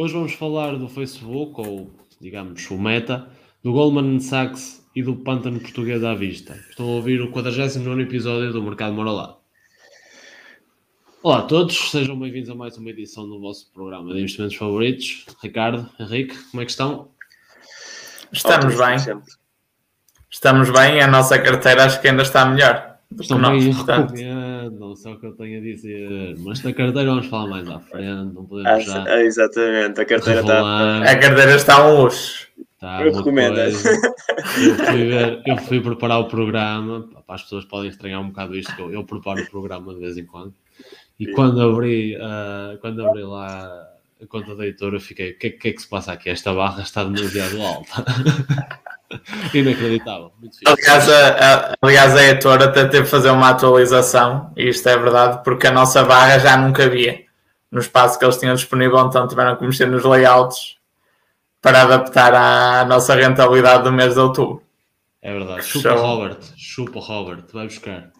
Hoje vamos falar do Facebook, ou digamos o Meta, do Goldman Sachs e do Pântano Português à vista. Estão a ouvir o 49 episódio do Mercado Moralado. Olá a todos, sejam bem-vindos a mais uma edição do vosso programa de investimentos favoritos. Ricardo, Henrique, como é que estão? Estamos bem. Estamos bem, a nossa carteira acho que ainda está melhor. Estão bem recomendo, não sei o que eu tenho a dizer. Mas da carteira vamos falar mais à frente, não podemos ah, já. É, exatamente, a carteira está. A carteira está um luxo. Tá, eu recomendo. Eu fui, ver, eu fui preparar o programa, as pessoas podem estranhar um bocado isto, eu, eu preparo o programa de vez em quando. E quando abri, uh, quando abri lá a conta da editora, fiquei: o que, que, é que se passa aqui? Esta barra está demasiado alta. Inacreditável. Aliás a, a, aliás, a editora até teve que fazer uma atualização, e isto é verdade, porque a nossa barra já nunca havia no espaço que eles tinham disponível, então tiveram que mexer nos layouts para adaptar à nossa rentabilidade do mês de outubro. É verdade. Chupa Show. Robert, chupa Robert, vai buscar.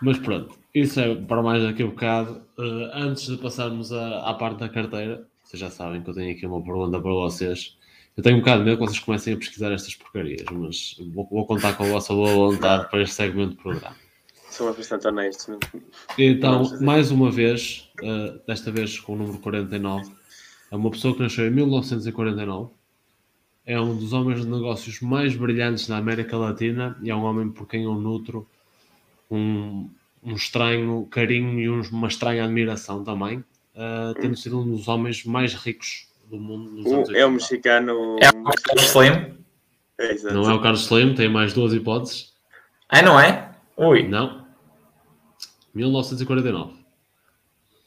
Mas pronto, isso é para mais daqui a um bocado. Uh, antes de passarmos à parte da carteira, vocês já sabem que eu tenho aqui uma pergunta para vocês. Eu tenho um bocado de medo que vocês comecem a pesquisar estas porcarias, mas vou, vou contar com a vossa boa vontade para este segmento do programa. Sou bastante honesto. Então, mais uma vez, uh, desta vez com o número 49, é uma pessoa que nasceu em 1949, é um dos homens de negócios mais brilhantes da América Latina e é um homem por quem eu nutro um, um estranho carinho e uma estranha admiração também, uh, tendo sido um dos homens mais ricos do mundo. Uh, é o mexicano. É o Carlos Slim? É, não é o Carlos Slim, tem mais duas hipóteses. Ah, não é? Ui. Não. 1949.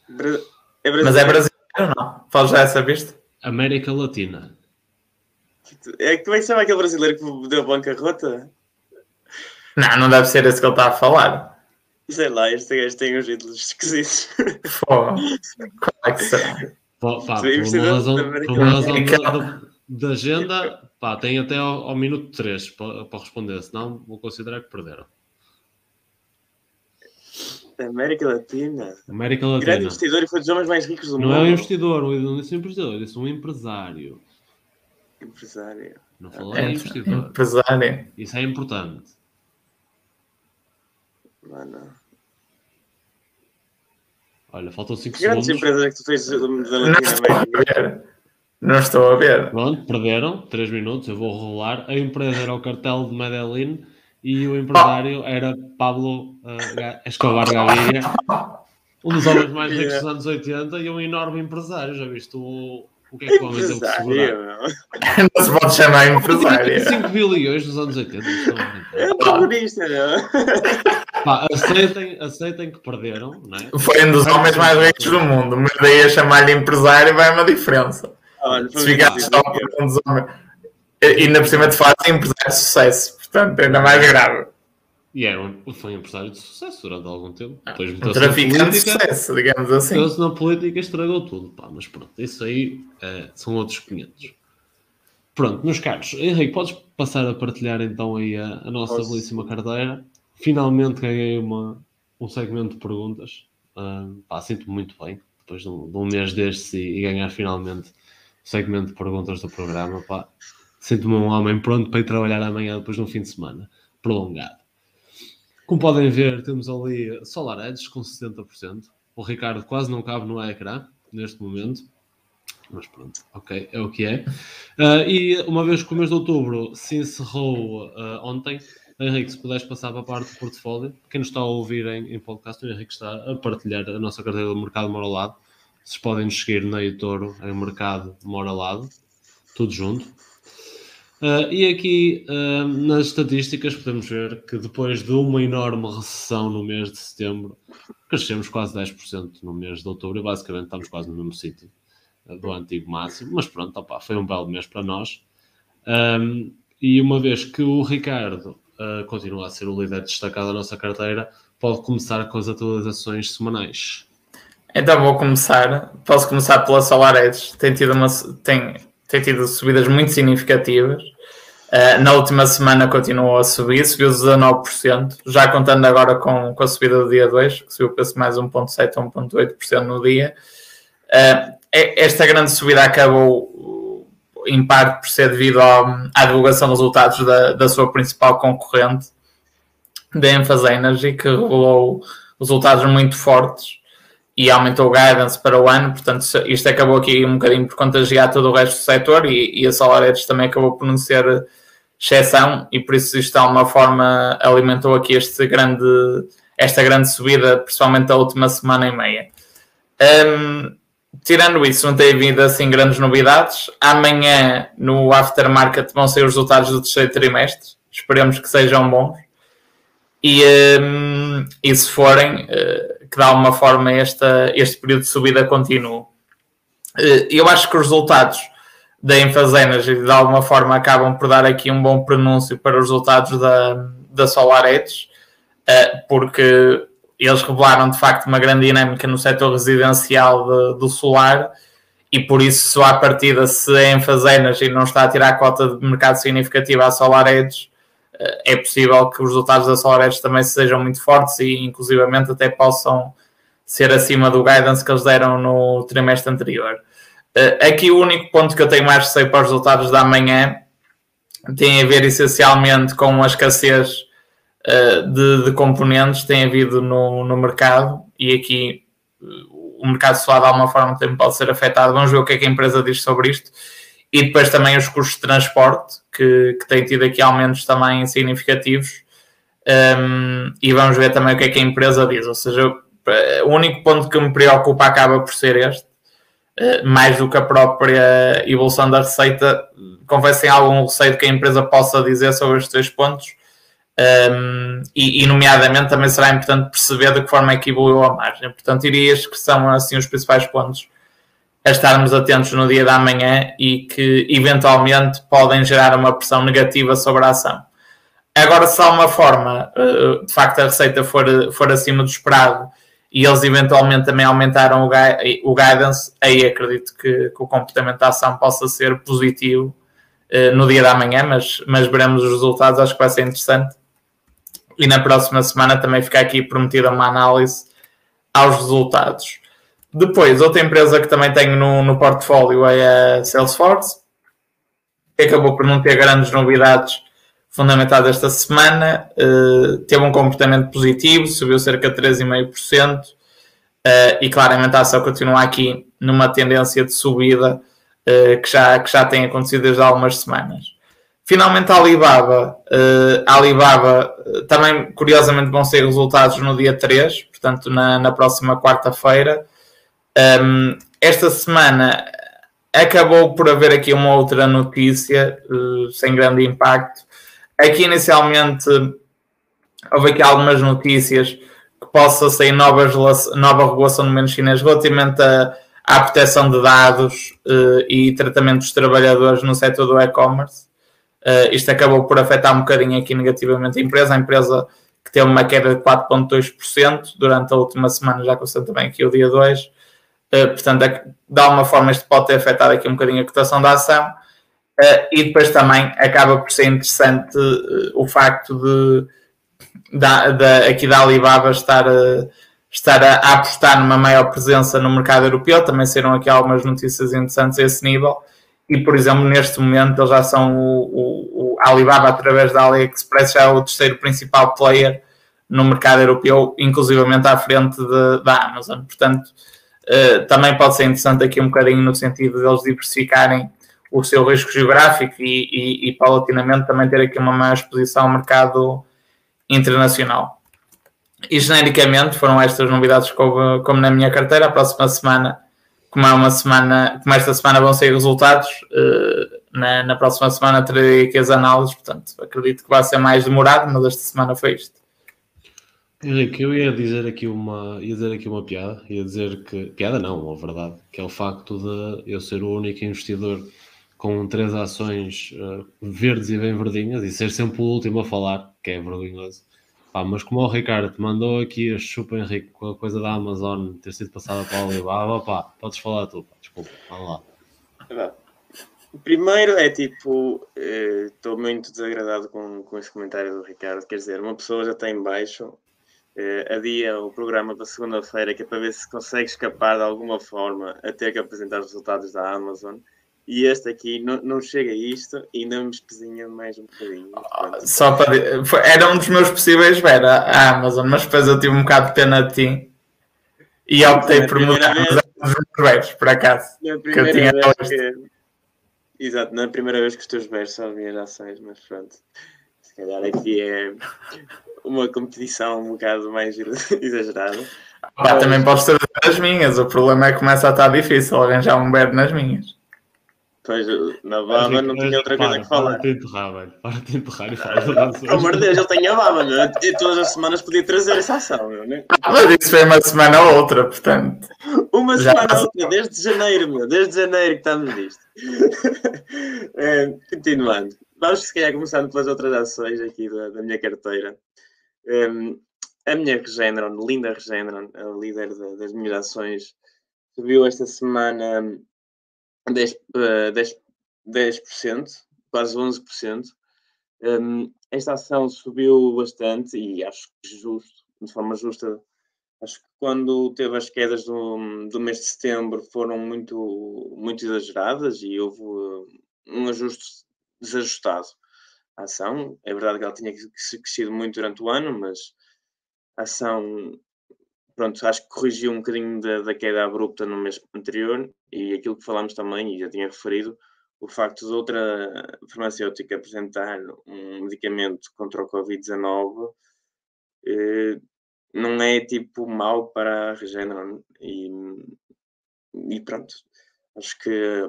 Bra é Mas é brasileiro ou não? Fala já essa vista? América Latina. É que tu é que chama aquele brasileiro que deu bancarrota? Não, não deve ser esse que ele está a falar. Sei lá, este gajo tem uns ídolos esquisitos. Pô, como é que será? Pá, pá, por uma razão, por uma razão da, da, agenda, pá, tem até ao, ao minuto 3 para, para responder, senão vou considerar que perderam. América Latina. América Latina. Grande investidor e foi dos homens mais ricos do não mundo. Não é um investidor, não disse um investidor, disse um empresário. Empresário. Não falei é, investidor. Empresário. Isso é importante. Mano. Olha, faltam 5 segundos. Grandes empresas é que tu tens da Latinoamérica? Não estou a ver. Pronto, perderam 3 minutos, eu vou rolar. A empresa era o cartel de Medellín e o empresário era Pablo uh, Escobar Gaviria, um dos homens mais ricos dos anos 80 e um enorme empresário. Já viste o, o que é teve que segurar? Não se pode chamar empresário. 5 bilhões nos anos 80. É comunista, não? Pá, aceitem, aceitem que perderam, não é? Foi um dos homens mais ricos do mundo, mas daí a chamar-lhe empresário vai uma diferença. Olha, Se ficar só um dos homens. E ainda por cima de fazem empresário de sucesso, portanto, ainda mais grave. E era um, foi um empresário de sucesso durante algum tempo. Depois um traficante de sucesso, digamos assim. Então, na política estragou tudo. Pá, mas pronto, isso aí é, são outros 500. Pronto, meus caros. Henrique, podes passar a partilhar então aí a, a nossa Posso. belíssima carteira. Finalmente ganhei uma, um segmento de perguntas. Uh, pá, sinto-me muito bem depois de um, de um mês destes e, e, ganhar finalmente o segmento de perguntas do programa. Sinto-me um homem pronto para ir trabalhar amanhã depois de um fim de semana prolongado. Como podem ver, temos ali Solar Edge com 70%. O Ricardo quase não cabe no ecrã neste momento. Mas pronto, ok, é o que é. Uh, e uma vez que o mês de outubro se encerrou uh, ontem, Henrique, se puderes passar para a parte do portfólio. Quem nos está a ouvir em, em podcast, o Henrique está a partilhar a nossa carteira do Mercado Mora Lado. Vocês podem nos seguir na Etoro, em Mercado Mora Lado, tudo junto. Uh, e aqui uh, nas estatísticas podemos ver que depois de uma enorme recessão no mês de setembro, crescemos quase 10% no mês de outubro e basicamente estamos quase no mesmo sítio uh, do antigo máximo. Mas pronto, opa, foi um belo mês para nós. Um, e uma vez que o Ricardo continua a ser o líder destacado da nossa carteira, pode começar com as atualizações semanais. Então vou começar. Posso começar pela SolarEdge. Tem tido uma, tem tem tido subidas muito significativas. Uh, na última semana continuou a subir, subiu 19%, já contando agora com, com a subida do dia 2, que subiu para mais 1,7% a 1,8% no dia. Uh, esta grande subida acabou em parte por ser devido à divulgação dos resultados da, da sua principal concorrente, da Enfase Energy, que revelou resultados muito fortes e aumentou o guidance para o ano, portanto isto acabou aqui um bocadinho por contagiar todo o resto do setor e, e a SolarEdge também acabou por não ser exceção e por isso isto de alguma forma alimentou aqui este grande, esta grande subida, principalmente da última semana e meia. Um, tirando isso, não tem havido assim grandes novidades. Amanhã no aftermarket vão ser os resultados do terceiro trimestre, esperemos que sejam bons. E, um, e se forem, uh, que dá uma forma esta, este período de subida continue. Uh, eu acho que os resultados da Enfase Energy de alguma forma acabam por dar aqui um bom pronúncio para os resultados da, da SolarEdge, uh, porque eles revelaram de facto uma grande dinâmica no setor residencial de, do solar e por isso, só à partida, se a Enfase Energy não está a tirar a cota de mercado significativa à SolarEdge, é possível que os resultados da SolarEdge também sejam muito fortes e, inclusivamente, até possam ser acima do guidance que eles deram no trimestre anterior. Eh, aqui o único ponto que eu tenho mais receio para os resultados da manhã tem a ver essencialmente com a escassez eh, de, de componentes que tem havido no, no mercado e aqui eh, o mercado solar de alguma forma também pode ser afetado. Vamos ver o que é que a empresa diz sobre isto e depois também os custos de transporte, que, que têm tido aqui aumentos também significativos. Um, e vamos ver também o que é que a empresa diz. Ou seja, o único ponto que me preocupa acaba por ser este, uh, mais do que a própria evolução da receita. Confesso em algum receio que a empresa possa dizer sobre estes três pontos. Um, e, e, nomeadamente, também será importante perceber de que forma é que evoluiu a margem. Portanto, diria que são assim os principais pontos a estarmos atentos no dia da manhã e que eventualmente podem gerar uma pressão negativa sobre a ação. Agora, se há uma forma, eh, de facto, a receita for, for acima do esperado e eles eventualmente também aumentaram o, guidance, aí acredito que, que o comportamento da ação possa ser positivo uh, no dia da manhã, mas, mas veremos os resultados, acho que vai ser interessante. E na próxima semana também fica aqui prometida uma análise aos resultados. Depois, outra empresa que também tenho no, no portfólio é a Salesforce, que acabou por não ter grandes novidades fundamentadas esta semana. Uh, teve um comportamento positivo, subiu cerca de 3,5%. Uh, eh, e claramente a ação continua aqui numa tendência de subida uh, que, já, que já tem acontecido desde há algumas semanas. Finalmente a Alibaba, uh, a Alibaba também curiosamente vão ser resultados no dia 3, portanto na, na próxima quarta-feira. Um, esta semana acabou por haver aqui uma outra notícia uh, sem grande impacto. Aqui inicialmente houve aqui algumas notícias que possa sair novas, nova regulação no menos chinês relativamente a, à proteção de dados uh, e tratamento dos trabalhadores no setor do e-commerce. Uh, isto acabou por afetar um bocadinho aqui negativamente a empresa. A empresa que teve uma queda de 4,2% durante a última semana, já constando também aqui o dia 2, Uh, portanto, é de alguma forma isto pode ter afetado aqui um bocadinho a cotação da ação. Uh, e depois também acaba por ser interessante uh, o facto de, da, aqui da Alibaba estar, a, estar a, apostar numa maior presença no mercado europeu. Também saíram aqui algumas notícias interessantes a esse nível. E, por exemplo, neste momento eles já são o, o, o Alibaba, através da AliExpress, já é o terceiro principal player no mercado europeu, inclusivamente à frente de, da Amazon. Portanto, uh, também pode ser interessante aqui um bocadinho no sentido de eles diversificarem o seu risco geográfico e, e, e paulatinamente também ter aqui uma maior exposição ao mercado internacional. E genericamente foram estas novidades como, como na minha carteira. A próxima semana, como é uma semana, como esta semana vão sair resultados, uh, na, na próxima semana terei aqui as análises, portanto acredito que vai ser mais demorado, mas esta semana foi isto. Henrique, eu ia dizer aqui uma, ia dizer aqui uma piada, ia dizer que, piada não, a verdade, que é o facto de eu ser o único investidor com três ações uh, verdes e bem verdinhas e ser sempre o último a falar, que é vergonhoso. Pá, mas como o Ricardo te mandou aqui a chupa Henrique com a coisa da Amazon ter sido passada para o Alibaba, pá, podes falar tu, pá, desculpa, vamos lá. Primeiro é tipo, eh, estou muito desagradado com, com esse comentário do Ricardo. Quer dizer, uma pessoa já está em baixo uh, adia o programa para segunda-feira, que é para ver se consegue escapar de alguma forma a ter que apresentar os resultados da Amazon. E este aqui não, não chega a isto e ainda me espezinha mais um bocadinho. Só para. Era um dos meus possíveis ver a Amazon, mas depois eu tive um bocado de pena de ti e optei por mudar os meus por acaso. Na primeira que vez que... Exato, na primeira vez que os teus versos são as minhas ações, mas pronto. Se calhar aqui é uma competição um bocado mais exagerada. Ah, também podes ter as minhas, o problema é que começa a estar difícil arranjar um verbo nas minhas. Pois, na baba não tinha outra coisa para, que falar. Para te enterrar, velho. Para te enterrar e falar das Pelo amor de Deus, ele tem a baba, meu. E todas as semanas podia trazer essa ação, meu. Né? Ah, mas isso foi uma semana ou outra, portanto. Uma semana ou outra, desde janeiro, meu. Desde janeiro que estamos nisto. é, continuando. Vamos, se calhar, começando pelas outras ações aqui da, da minha carteira. Um, a minha Regeneron, linda Regeneron, a líder das minhas ações, subiu esta semana 10%, 10, 10% quase 11%. Um, esta ação subiu bastante e acho que justo, de forma justa. Acho que quando teve as quedas do, do mês de setembro foram muito, muito exageradas e houve um ajuste desajustado à ação. É verdade que ela tinha crescido muito durante o ano, mas a ação pronto, acho que corrigiu um bocadinho da, da, queda abrupta no mês anterior e aquilo que falámos também, e já tinha referido, o facto de outra farmacêutica apresentar um medicamento contra o Covid-19 eh, não é tipo mau para a Regeneron e, e pronto, acho que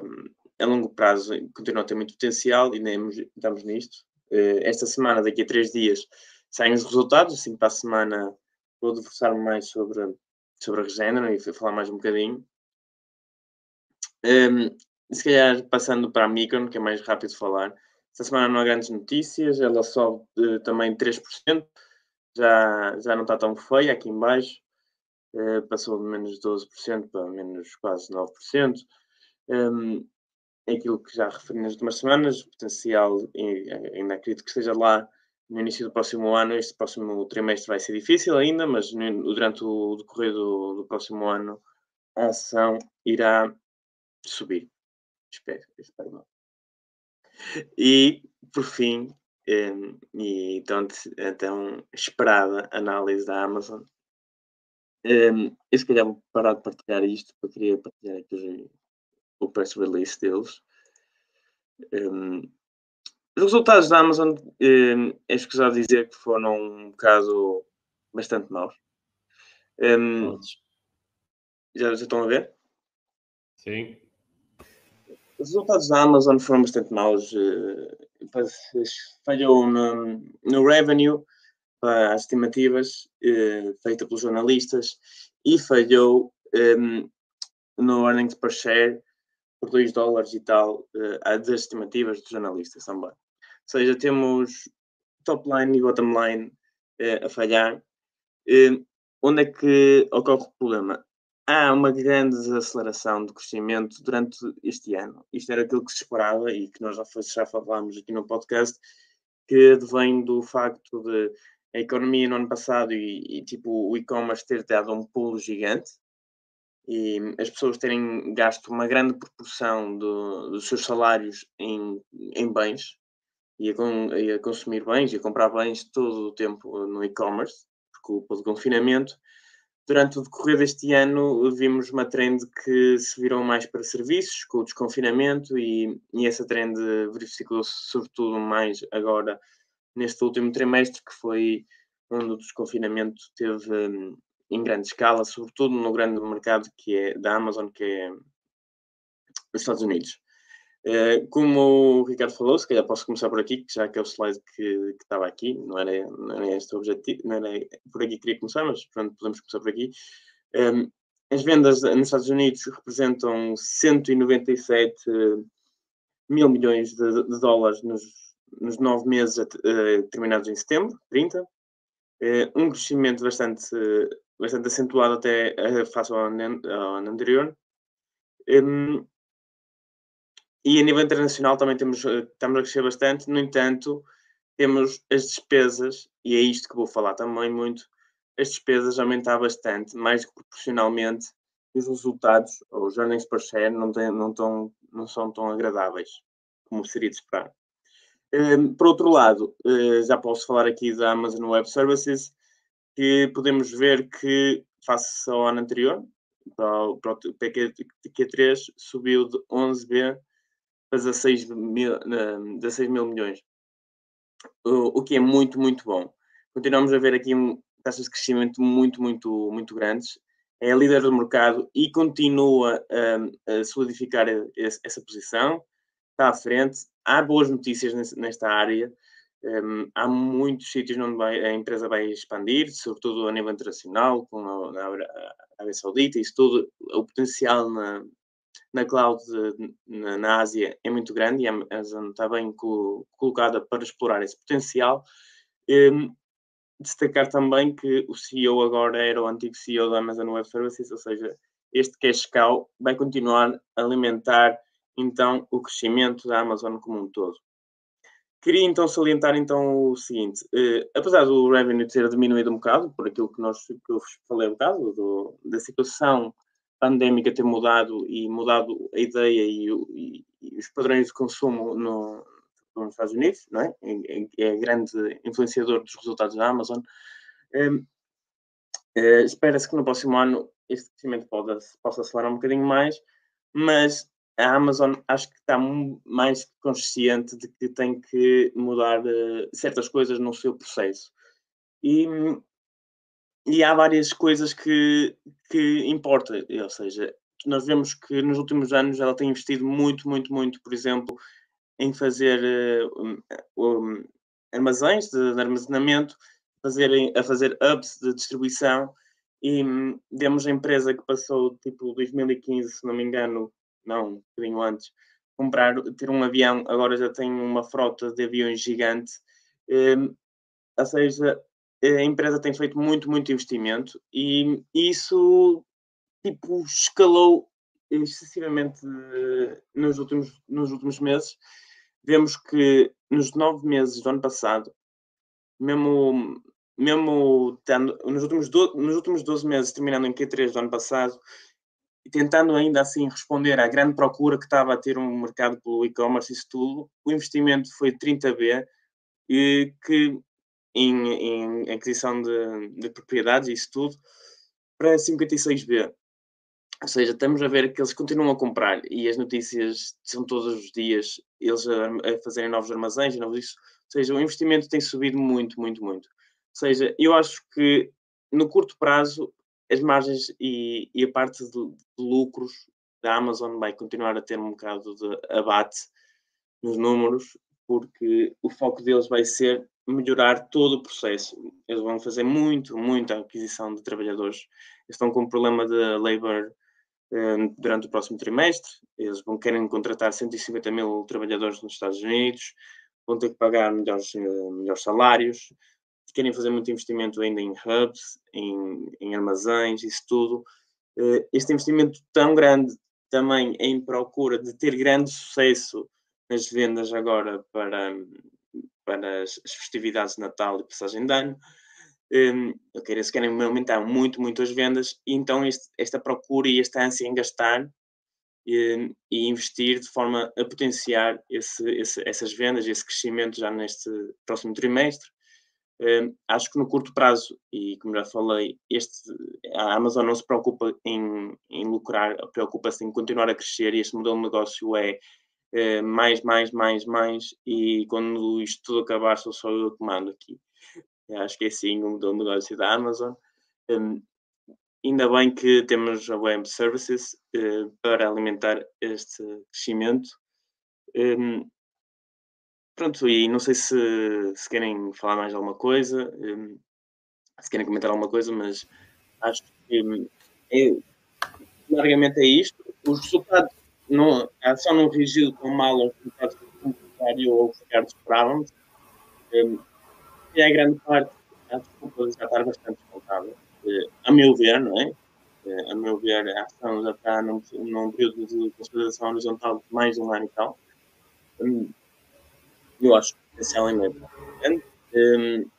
a longo prazo continua a ter muito potencial e nem estamos nisto. Eh, esta semana, daqui a três dias, saem os resultados, assim para a semana vou debruçar-me mais sobre, sobre a Regeneron e falar mais um bocadinho. Um, se calhar passando para a Micron, que é mais rápido de falar. Esta semana não há grandes notícias, ela sobe uh, também 3%, já, já não está tão feia aqui em baixo, uh, passou de menos 12% para menos quase 9%. Um, aquilo que já referi nas últimas semanas, o potencial ainda acredito que esteja lá no início do próximo ano, este próximo trimestre vai ser difícil ainda, mas durante o decorrer do, do, próximo ano a ação irá subir. Espero, espero não. E, por fim, um, e então, então esperada análise da Amazon. Um, eu se calhar vou parar de partilhar isto, porque eu queria partilhar aqui o press release deles. Um, os resultados da Amazon, eh, é escusado dizer que foram um bocado bastante maus. Um, já, já estão a ver? Sim. Os resultados da Amazon foram bastante maus. Uh, falhou no, no revenue, para as estimativas uh, feitas pelos jornalistas e falhou um, no earnings per share por 2 dólares e tal, uh, das estimativas dos jornalistas também seja, temos top line e bottom line eh, a falhar. Eh, onde é que ocorre o problema? Há uma grande desaceleração de crescimento durante este ano. Isto era aquilo que se esperava e que nós já, já falámos aqui no podcast, que vem do facto de a economia no ano passado e, e tipo o e-commerce ter dado um pulo gigante e as pessoas terem gasto uma grande proporção do, dos seus salários em, em bens, e a, e a consumir bens e a comprar bens todo o tempo no e-commerce, por culpa do confinamento. Durante o decorrer deste ano, vimos uma trend que se virou mais para serviços, com o desconfinamento, e, e essa trend verificou-se sobretudo mais agora neste último trimestre, que foi onde o desconfinamento teve um, em grande escala, sobretudo no grande mercado que é da Amazon, que é os Estados Unidos. Eh, como o Ricardo falou, se calhar posso começar por aqui, já que é o slide que, que estava aqui, não era, não era este o objetivo, não era por aqui que queria começar, mas pronto, podemos começar por aqui. Ehm, as vendas nos Estados Unidos representam 197 mil milhões de, de dólares nos, nos nove meses uh, terminados em setembro, 30. Uh, eh, um crescimento bastante, bastante acentuado até uh, face ao ano, ao ano anterior. Um, e a nível internacional também temos, eh, estamos a crescer bastante, no entanto, temos as despesas, e é isto que vou falar também muito, as despesas aumentar bastante, mais que proporcionalmente, os resultados, os earnings per share, não, tem, não, tão, não são tão agradáveis como seria de esperar. Um, por outro lado, uh, já posso falar aqui da Amazon Web Services, que podemos ver que, face ao ano anterior, para o, para o PQ3, subiu de 11B para 16 mil, 16 mil milhões, o, o que é muito, muito bom. Continuamos a ver aqui taxas de crescimento muito, muito, muito grandes. É líder do mercado e continua um, a solidificar essa posição. Está à frente. Há boas notícias nesta área. Um, há muitos sítios onde vai, a empresa vai expandir, sobretudo a nível internacional, com a, a Arábia Saudita, isso tudo, o potencial na, na cloud na, na, Ásia é muito grande e a Amazon está bem co, colocada para explorar esse potencial. Um, destacar também que o CEO agora era o antigo CEO da Amazon Web Services, ou seja, este cash cow vai continuar a alimentar então o crescimento da Amazon como um todo. Queria então salientar então o seguinte, eh, apesar do revenue ter diminuído um bocado, por aquilo que, nós, que eu falei um bocado, do, da situação pandémica ter mudado e mudado a ideia e, e, e os padrões de consumo no, nos Estados Unidos, não é? é grande influenciador dos resultados da Amazon. Um, uh, Espera-se que no próximo ano este crescimento possa acelerar um bocadinho mais, mas a Amazon acho que está mais consciente de que tem que mudar uh, certas coisas no seu processo. E, e há várias coisas que, que importam, ou seja, nós vemos que nos últimos anos ela tem investido muito, muito, muito, por exemplo, em fazer uh, um, armazéns de, de, armazenamento, fazerem, a fazer hubs de distribuição e um, demos a empresa que passou tipo 2015, se não me engano, não, um bocadinho antes, comprar, ter um avião, agora já tem uma frota de aviões gigante, um, ou seja, a empresa tem feito muito, muito investimento e isso tipo escalou excessivamente uh, nos últimos, nos últimos meses. Vemos que nos nove meses do ano passado, mesmo, mesmo tendo, nos, últimos do, nos últimos 12 meses, terminando em Q3 do ano passado, e tentando ainda assim responder à grande procura que estava a ter um mercado pelo e-commerce, isso tudo, o investimento foi 30B, e que em, em aquisição de, de propriedades, isso tudo, para 56B. Ou seja, estamos a ver que eles continuam a comprar e as notícias são todos os dias eles a, a fazerem novos armazéns e novos isso. Ou seja, o investimento tem subido muito, muito, muito. Ou seja, eu acho que no curto prazo as margens e, e a parte de, de, lucros da Amazon vai continuar a ter um bocado de abate nos números, porque o foco deles vai ser melhorar todo o processo. Eles vão fazer muito, muita aquisição de trabalhadores. Eles estão com um problema de labor Hum, durante o próximo trimestre. Eles vão querer contratar 150 mil trabalhadores nos Estados Unidos, vão ter que pagar melhores, eh, melhores salários, querem fazer muito investimento ainda em hubs, em, em armazéns, isso tudo. Eh, este investimento tão grande também em procura de ter grande sucesso nas vendas agora para, para as festividades de Natal e passagem de ano um, okay, eles querem aumentar muito, muito as vendas, e então este, esta procura e esta ânsia em gastar um, e investir de forma a potenciar esse, esse, essas vendas, esse crescimento já neste próximo trimestre. Um, acho que no curto prazo, e como já falei, este, a Amazon não se preocupa em, em lucrar, preocupa-se em continuar a crescer e este modelo de negócio é, é mais, mais, mais, mais, e quando isto tudo acabar sou só eu que mando aqui. Acho que é sim um modelo de negócio da Amazon. Um, ainda bem que temos a Web Services uh, para alimentar este crescimento. Um, pronto, e não sei se, se querem falar mais alguma coisa, um, se querem comentar alguma coisa, mas acho que hum, é, largamente é isto. Os resultados não, a ação não reagiu tão mal aos resultados que o ou o Ricardo esperávamos. Um, e a grande parte, a desculpa já estar bastante descontada. Eh, a meu ver, não é? Eh, a meu ver, a ação já está num, num período de consolidação horizontal de mais de um ano e tal. Hum, eu acho é mesmo grande. Um,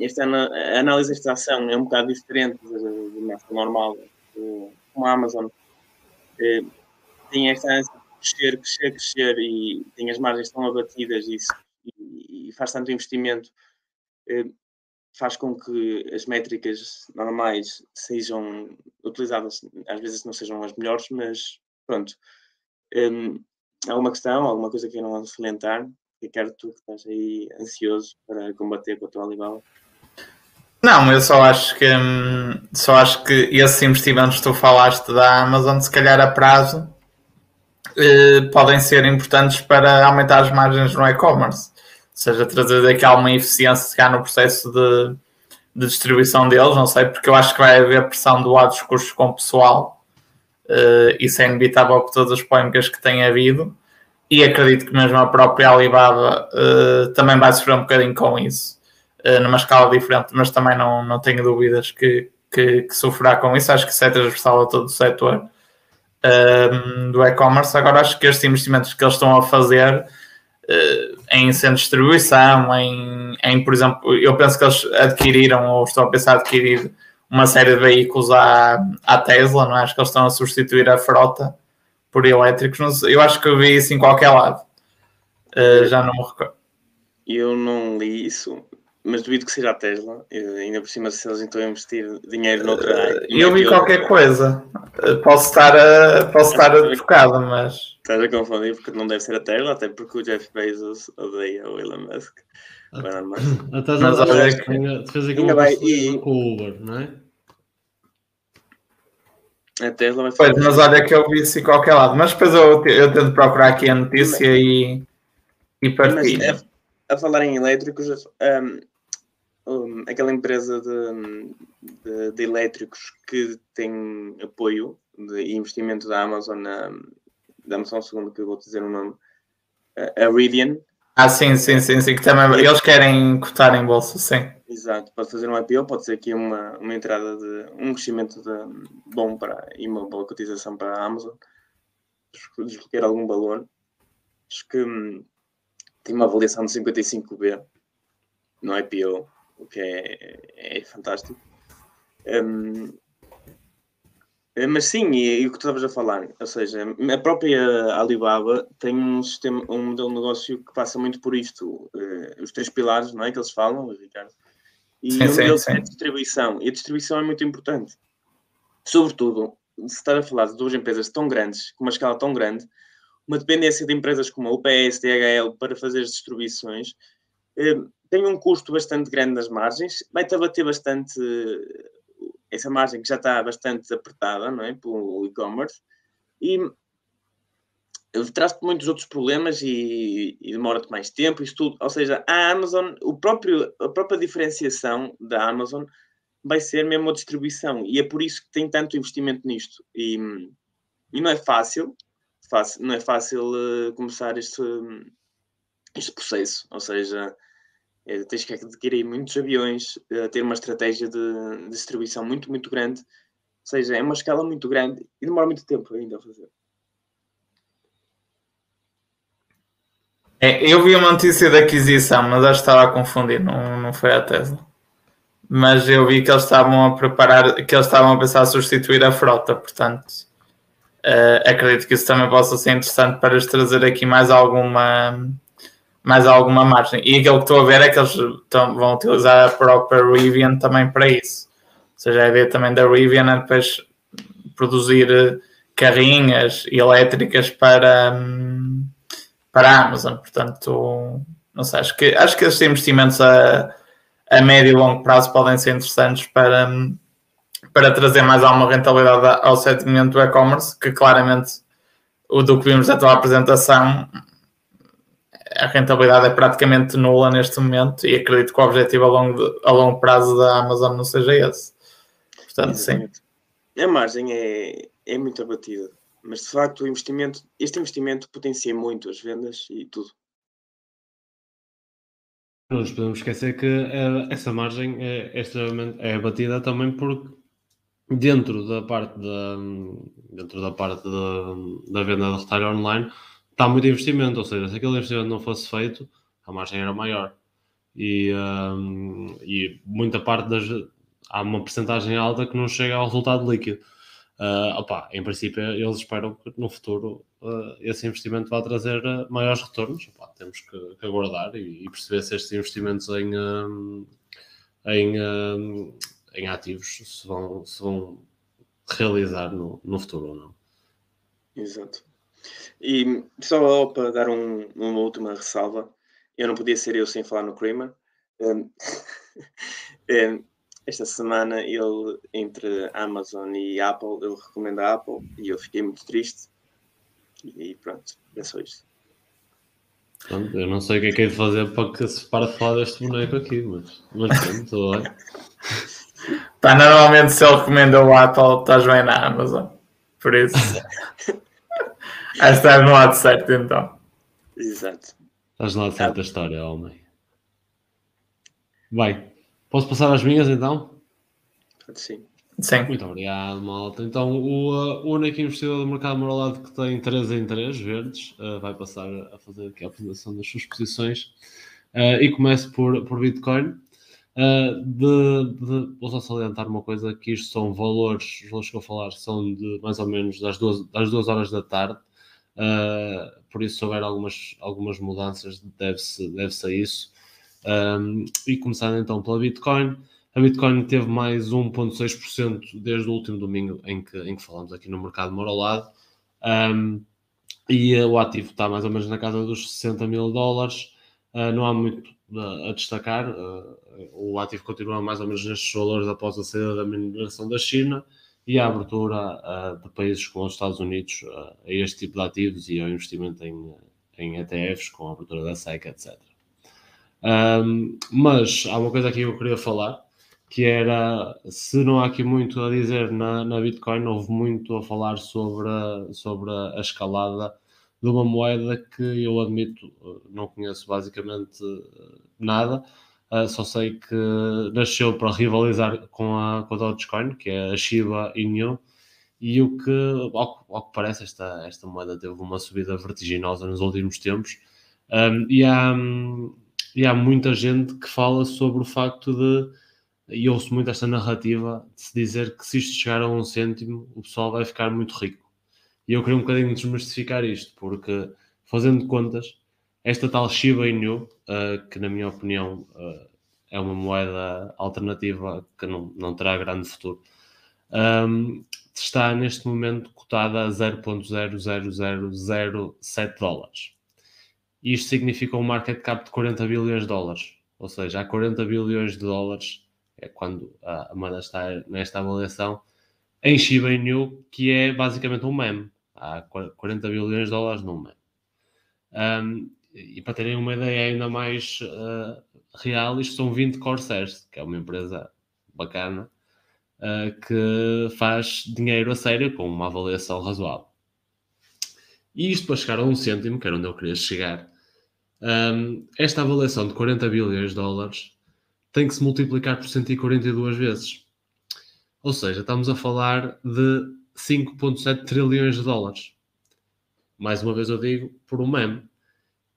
este ano a análise desta ação é um bocado diferente do mercado normal. Como a Amazon tem esta ânsia de crescer, crescer, crescer e tem as margens tão abatidas e, e, faz tanto investimento, eh, faz com que as métricas normais sejam utilizadas, às vezes não sejam as melhores, mas pronto. Um, alguma questão, alguma coisa que eu não salientar? Ricardo, tu que estás aí ansioso para combater com a tua Alibaba? Não, eu só acho que hum, só acho que esses investimentos que tu falaste da Amazon, se calhar a prazo, eh, podem ser importantes para aumentar as margens no e-commerce. Ou seja, trazer daqui alguma eficiência cá no processo de, de distribuição deles, não sei, porque eu acho que vai haver pressão do lado dos custos com o pessoal. Uh, isso é inevitável por todas as polémicas que tem havido e acredito que mesmo a própria Alibaba uh, também vai sofrer um bocadinho com isso, uh, numa escala diferente, mas também não, não tenho dúvidas que, que, que sofrerá com isso. Acho que isso é transversal a todo o setor uh, do e-commerce. Agora, acho que estes investimentos que eles estão a fazer em centro de distribuição, em, em, por exemplo, eu penso que eles adquiriram ou estão a pensar adquirir uma série de veículos à, à Tesla, não é? Acho que eles estão a substituir a frota por elétricos. Eu acho que eu vi isso em qualquer lado. Uh, já não me recordo. Eu não li isso, mas duvido que seja a Tesla. Eu, ainda por cima, se eles estão a investir dinheiro noutra área. Uh, eu vi qualquer coisa. Uh, posso estar, a, posso estar a trocado, mas. Estás a confundir porque não deve ser a Tesla, até porque o Jeff Bezos odeia o Elon Musk. A Tesla fez aqui uma com o Uber, não é? A Tesla vai Pois, mas olha que eu vi isso em qualquer lado. Mas depois eu, eu tento procurar aqui a notícia mas, e, e partilho. A, a, falar em elétricos, um, um, aquela empresa de, de, de, elétricos que tem apoio de investimento da Amazon, só um segundo que eu vou dizer o nome, a Rivian. Ah, sim, sim, sim, sim, que também eles querem cotar em bolsa, sim. Exato, pode fazer um IPO, pode ser aqui uma, uma entrada de um crescimento de, bom para e uma boa cotização para a Amazon, desbloquear algum valor. Acho que hum, tem uma avaliação de 55B no IPO, o que é, é fantástico. Um, mas sim, e, e, o que tu estavas a falar, ou seja, a própria Alibaba tem um sistema, um modelo de negócio que passa muito por isto, uh, os três pilares, não é que eles falam, Ricardo, e sim, deles é a distribuição. E a distribuição é muito importante. Sobretudo, se estar a falar de duas empresas tão grandes, com uma escala tão grande, uma dependência de empresas como a UPS, DHL, para fazer as distribuições, eh, tem um custo bastante grande nas margens, vai-te abater bastante eh, essa margem que já está bastante apertada, não é, pelo e-commerce, e traz-te muitos outros problemas e, e demora-te mais tempo, isso tudo. Ou seja, a Amazon, o próprio, a própria diferenciação da Amazon vai ser mesmo a distribuição. E é por isso que tem tanto investimento nisto. E, e não é fácil, fácil não é fácil uh, começar este, este processo. Ou seja, é, tens que adquirir muitos aviões, uh, ter uma estratégia de, de distribuição muito, muito grande. Ou seja, é uma escala muito grande e demora muito tempo ainda a fazer. É, eu vi uma notícia de aquisição, mas acho que estava a confundir, não, não foi a Tesla. Mas eu vi que eles estavam a preparar, que eles estavam a pensar a substituir a frota, portanto uh, acredito que isso também possa ser interessante para lhes trazer aqui mais alguma mais alguma margem. E aquilo que estou a ver é que eles estão, vão utilizar a própria Rivian também para isso. Ou seja, a ideia também da Rivian é depois produzir eh, carrinhas elétricas para. Hum, para a Amazon. Portanto, não sei, acho que, acho que estes investimentos a, a médio e longo prazo podem ser interessantes para, para trazer mais alguma rentabilidade ao segmento do e-commerce, que claramente o do que vimos da tua apresentação, a rentabilidade é praticamente nula neste momento e acredito que o objetivo a longo, de, a longo prazo da Amazon não seja esse. Portanto, Exatamente. sim. A margem é, é muito abatida. Mas de facto, o investimento, este investimento potencia muito as vendas e tudo. Não nos podemos esquecer que eh, essa margem é, extremamente é batida também porque dentro da parte da dentro da parte da, da venda de retalho online está muito investimento, ou seja, se aquele investimento não fosse feito, a margem era maior. e, um, e muita parte das. Há uma porcentagem alta que não chega ao resultado líquido. Uh, opa, em princípio, eles esperam que no futuro uh, esse investimento vá trazer uh, maiores retornos. Opa, temos que, que aguardar e, e, perceber se estes investimentos em, um, em, um, em ativos se vão, se vão realizar no, no futuro ou não. Exato. E só para dar um, uma última ressalva, eu não podia ser eu sem falar no Kramer. Um, esta semana ele, entre Amazon e Apple, ele recomenda a Apple e eu fiquei muito triste. E pronto, é só isto. Pronto, eu não sei o que é que é de fazer para que se pare de falar deste boneco aqui, mas, mas pronto, tudo bem. Pá, normalmente se ele recomenda o Apple, estás bem na Amazon. Por isso. Acho que estás no lado certo então. Exato. Estás no lado certo da história, homem. Vai. Posso passar as minhas então? Sim. Sim. Muito obrigado, malta. Então, o, uh, o único investidor do mercado moralado que tem 3 em 3 verdes uh, vai passar a fazer aqui a apresentação das suas posições. Uh, e começo por, por Bitcoin. Uh, de, de, vou só salientar uma coisa: que isto são valores, os valores que eu vou falar são de mais ou menos das duas, das duas horas da tarde. Uh, por isso, se houver algumas, algumas mudanças, deve-se deve -se a isso. Um, e começando então pela Bitcoin, a Bitcoin teve mais 1,6% desde o último domingo em que, em que falamos aqui no mercado moralado. Um, e o ativo está mais ou menos na casa dos 60 mil dólares. Uh, não há muito a destacar. o ativo continua mais ou menos nestes valores após a saída da mineração da China e a abertura de países como os Estados Unidos a este tipo de ativos e ao investimento em, em ETFs, com a abertura da SEC, etc. Um, mas há uma coisa aqui que eu queria falar, que era, se não há aqui muito a dizer na, na Bitcoin, houve muito a falar sobre a, sobre a escalada de uma moeda que eu admito, não conheço basicamente nada, uh, só sei que nasceu para rivalizar com a, com a Dogecoin, que é a Shiba Inu, e o que, ao, ao que parece, esta, esta moeda teve uma subida vertiginosa nos últimos tempos, um, e há e há muita gente que fala sobre o facto de, e ouço muito esta narrativa, de se dizer que se isto chegar a um cêntimo, o pessoal vai ficar muito rico. E eu queria um bocadinho desmistificar isto, porque fazendo contas, esta tal Shiba Inu, uh, que na minha opinião uh, é uma moeda alternativa que não, não terá grande futuro, um, está neste momento cotada a 0.00007 dólares. E isto significa um market cap de 40 bilhões de dólares. Ou seja, há 40 bilhões de dólares, é quando a moeda está nesta avaliação, em Shiba Inu, que é basicamente um meme. Há 40 bilhões de dólares num meme. Um, e para terem uma ideia ainda mais uh, real, isto são 20 Corsairs, que é uma empresa bacana, uh, que faz dinheiro a sério com uma avaliação razoável. E isto para chegar a um cêntimo, que era onde eu queria chegar, um, esta avaliação de 40 bilhões de dólares tem que se multiplicar por 142 vezes. Ou seja, estamos a falar de 5,7 trilhões de dólares. Mais uma vez eu digo, por um meme.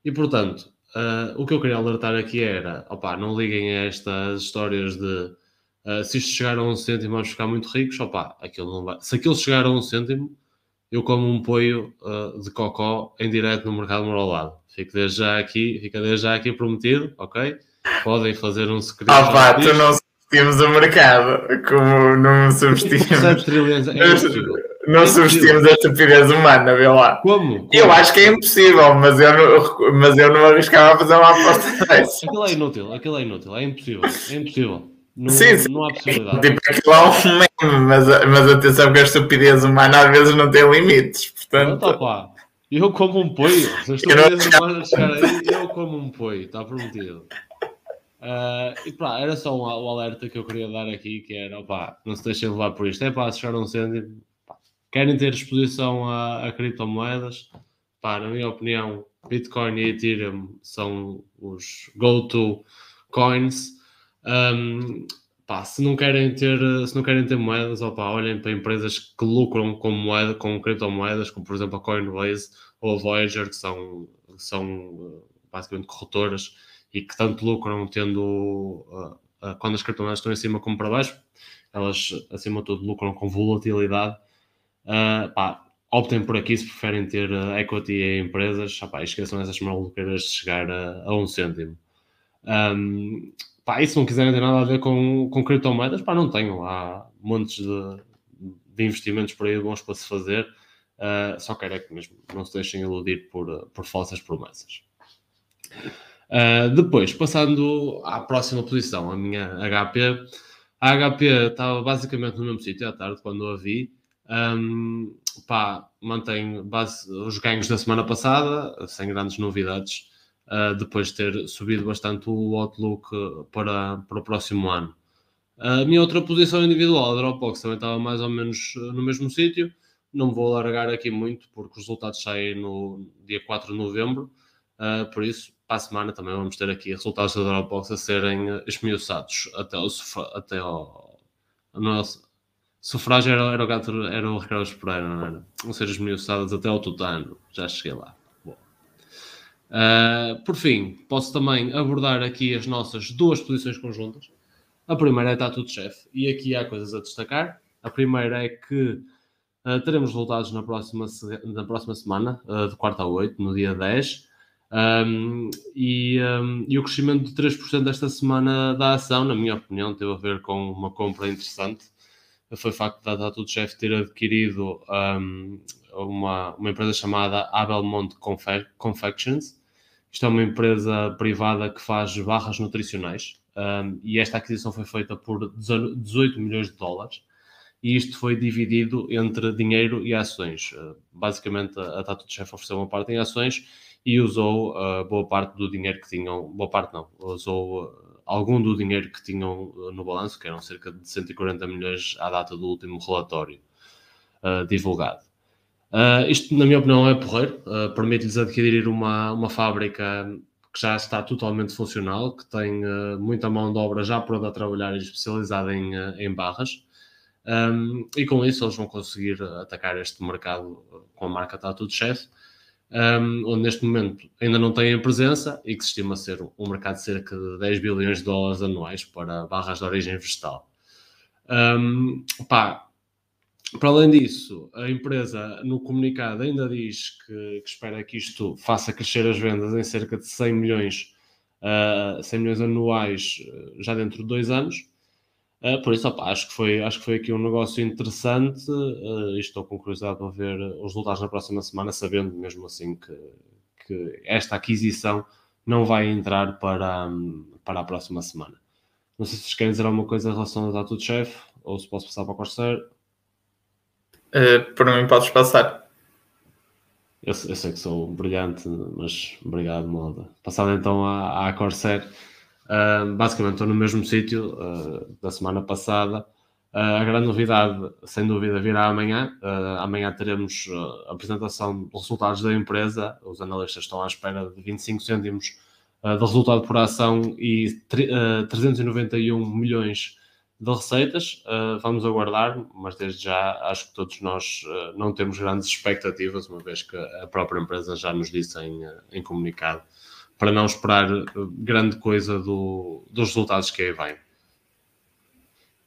E portanto, uh, o que eu queria alertar aqui era: opa, não liguem a estas histórias de uh, se isto chegar a um cêntimo vamos ficar muito ricos. Opa, aquilo não vai. Se aquilo chegar a um cêntimo, eu como um poio uh, de cocó em direto no mercado lado. Fico desde já aqui, fica desde já aqui prometido, ok? Podem fazer um screenshot. Ah pá, tu não subestimos o mercado, como não subestimos. trilhões, é não subestimos a estupidez humana, vê lá. Como? Como? Eu acho que é impossível, mas eu não, mas eu não arriscava a fazer uma aposta dessa. Aquilo é inútil, aquilo é inútil, é impossível, é impossível. Não, sim, sim. não há possibilidade. Tipo, aquilo é um meme, mas, mas atenção que a estupidez humana às vezes não tem limites. Portanto... Tá, pá. Eu como um poio. Se a estupidez humana chegar aí, eu como um poio, está prometido. Uh, e pá, era só um, um, alerta que eu queria dar aqui, que era, opá, não se deixem levar por isto. É pá, se chegar um cêntimo, querem ter exposição a, a criptomoedas, pá, na minha opinião, Bitcoin e Ethereum são os go-to coins. Um, pá, se não querem ter, se não querem ter moedas, olhem para empresas que lucram com moeda, com criptomoedas, como por exemplo a Coinbase ou a Voyager, que são, são basicamente corretoras e que tanto lucram tendo uh, uh, quando as criptomoedas estão em cima como para baixo, elas acima de tudo lucram com volatilidade. Uh, pá, optem por aqui se preferem ter equity em empresas, ah, pá, esqueçam essas maluqueiras de chegar a, a um cêntimo. Um, pá, e se não quiserem ter nada a ver com, com criptomoedas, pá, não tenham. Há montes de, de investimentos por aí bons para se fazer. Uh, só quero é que mesmo não se deixem iludir por, por falsas promessas. Uh, depois, passando à próxima posição, a minha HP. A HP estava basicamente no mesmo sítio à tarde quando a vi. Um, pá, mantém base, os ganhos da semana passada, sem grandes novidades, uh, depois de ter subido bastante o outlook para, para o próximo ano. A minha outra posição individual, a Dropbox, também estava mais ou menos no mesmo sítio. Não vou alargar aqui muito, porque os resultados saem no dia 4 de novembro. Uh, por isso, para a semana também vamos ter aqui resultados da Dropbox a serem esmiuçados até o, até ao, nosso sufrágio era, era o gato, era o Ricardo Espereira, não era? Vão ser esmiuçados até ao tutano, já cheguei lá. Uh, por fim, posso também abordar aqui as nossas duas posições conjuntas. A primeira é está tudo chefe, e aqui há coisas a destacar. A primeira é que uh, teremos resultados na próxima, na próxima semana, uh, de quarta a 8, no dia 10. Um, e, um, e, o crescimento de 3% desta semana da ação, na minha opinião, teve a ver com uma compra interessante. Foi o facto da Tattoo Chef ter adquirido um, uma, uma empresa chamada Abelmont Confections. Isto é uma empresa privada que faz barras nutricionais e esta aquisição foi feita por 18 milhões de dólares e isto foi dividido entre dinheiro e ações. Uh, basicamente, a, a Tattoo Chef ofereceu uma parte em ações e usou uh, boa parte do dinheiro que tinham, boa parte não, usou uh, algum do dinheiro que tinham uh, no balanço, que eram cerca de 140 milhões à data do último relatório divulgado. Isto, na minha opinião, é porreiro, permite-lhes adquirir uma, uma fábrica que já está totalmente funcional, que tem muita mão de obra já pronta a trabalhar e especializada em, em barras. Um, e com isso eles vão conseguir atacar este mercado com a marca Tattoo Chef um, onde neste momento ainda não têm presença e que se estima ser um mercado de cerca de 10 bilhões de dólares anuais para barras de origem vegetal. Um, pá, para além disso, a empresa no comunicado ainda diz que, que, espera que isto faça crescer as vendas em cerca de 100 milhões, uh, 100 milhões anuais uh, já dentro de dois anos. Uh, por isso, opa, acho, que foi, acho que foi aqui um negócio interessante uh, e estou com curiosidade para ver os resultados na próxima semana, sabendo mesmo assim que, que esta aquisição não vai entrar para, para a próxima semana. Não sei se vocês querem dizer alguma coisa em relação ao Tattoo Chef ou se posso passar para o Corsair. Uh, por mim, podes passar. Eu, eu, sei que sou brilhante, mas obrigado, moda. Passado então à, à Corsair. Uh, basicamente estou no mesmo sítio uh, da semana passada. Uh, a grande novidade, sem dúvida, virá amanhã. amanhã teremos a apresentação dos resultados da empresa. Os analistas estão à espera de 25 cêntimos de resultado por ação e 391 milhões de receitas. vamos aguardar, mas desde já acho que todos nós não temos grandes expectativas, uma vez que a própria empresa já nos disse em, em comunicado para não esperar eh, grande coisa do, dos resultados que aí vêm.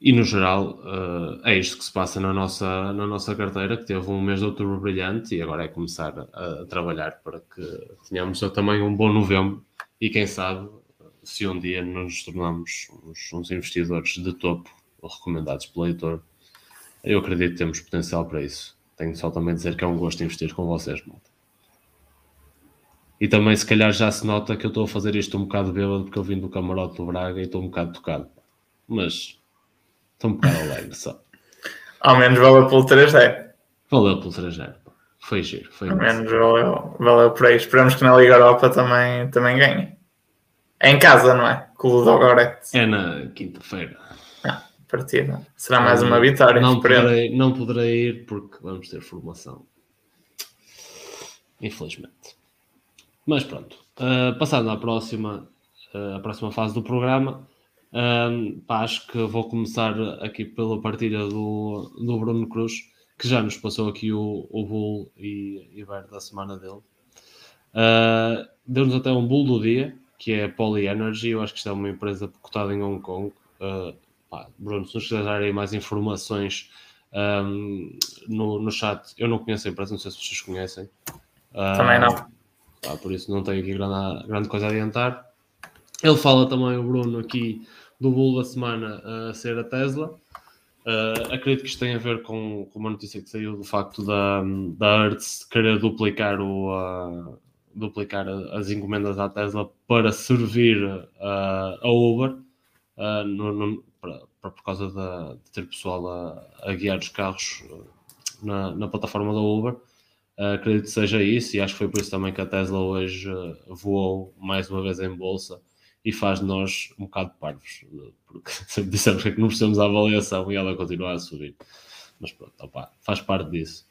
E no geral, uh, é isto que se passa na nossa, na nossa carteira, que teve um mês de outubro brilhante e agora é começar a, a trabalhar para que tenhamos também um bom novembro e quem sabe se um dia nos tornamos uns, uns investidores de topo recomendados pelo leitor, eu acredito que temos potencial para isso. Tenho só também dizer que é um gosto investir com vocês, malta. E também, se calhar, já se nota que eu estou a fazer isto um bocado bêbado porque eu vim do camarote do Braga e estou um bocado tocado. Mas estou um bocado alegre só. Ao menos valeu pelo 3-0. Valeu pelo 3-0. Foi giro. Foi Ao menos valeu, valeu por aí. Esperamos que na Liga Europa também, também ganhe. É em casa, não é? Com o Ludogorets. É na quinta-feira. Ah, partida. Será mais uma vitória. Não poderei, não poderei ir porque vamos ter formação. Infelizmente. Mas pronto, uh, passando à próxima, uh, à próxima fase do programa, um, pá, acho que vou começar aqui pela partilha do, do Bruno Cruz, que já nos passou aqui o, o bull e, e ver da semana dele. Uh, Deu-nos até um bull do dia, que é a Poly Energy. Eu acho que isto é uma empresa cotada em Hong Kong. Uh, pá, Bruno, se nos quiseres dar aí mais informações um, no, no chat, eu não conheço a empresa, não sei se vocês conhecem. Também não. Pá, por isso não tenho aqui grande, grande coisa a adiantar. Ele fala também, o Bruno, aqui do bull da semana a ser a Tesla. Uh, acredito que isto tem a ver com, com, uma notícia que saiu do facto da, da Hertz querer duplicar, o, uh, duplicar as encomendas à Tesla para servir uh, a Uber no, no, para, por causa de ter pessoal a, a guiar os carros na, na, plataforma da Uber. acredito que seja isso e acho que foi por isso também que a Tesla hoje voou mais uma vez em bolsa e faz de nós um bocado parvos, porque sempre dissemos que não precisamos da avaliação e ela continua a subir. Mas pronto, opa, faz parte disso.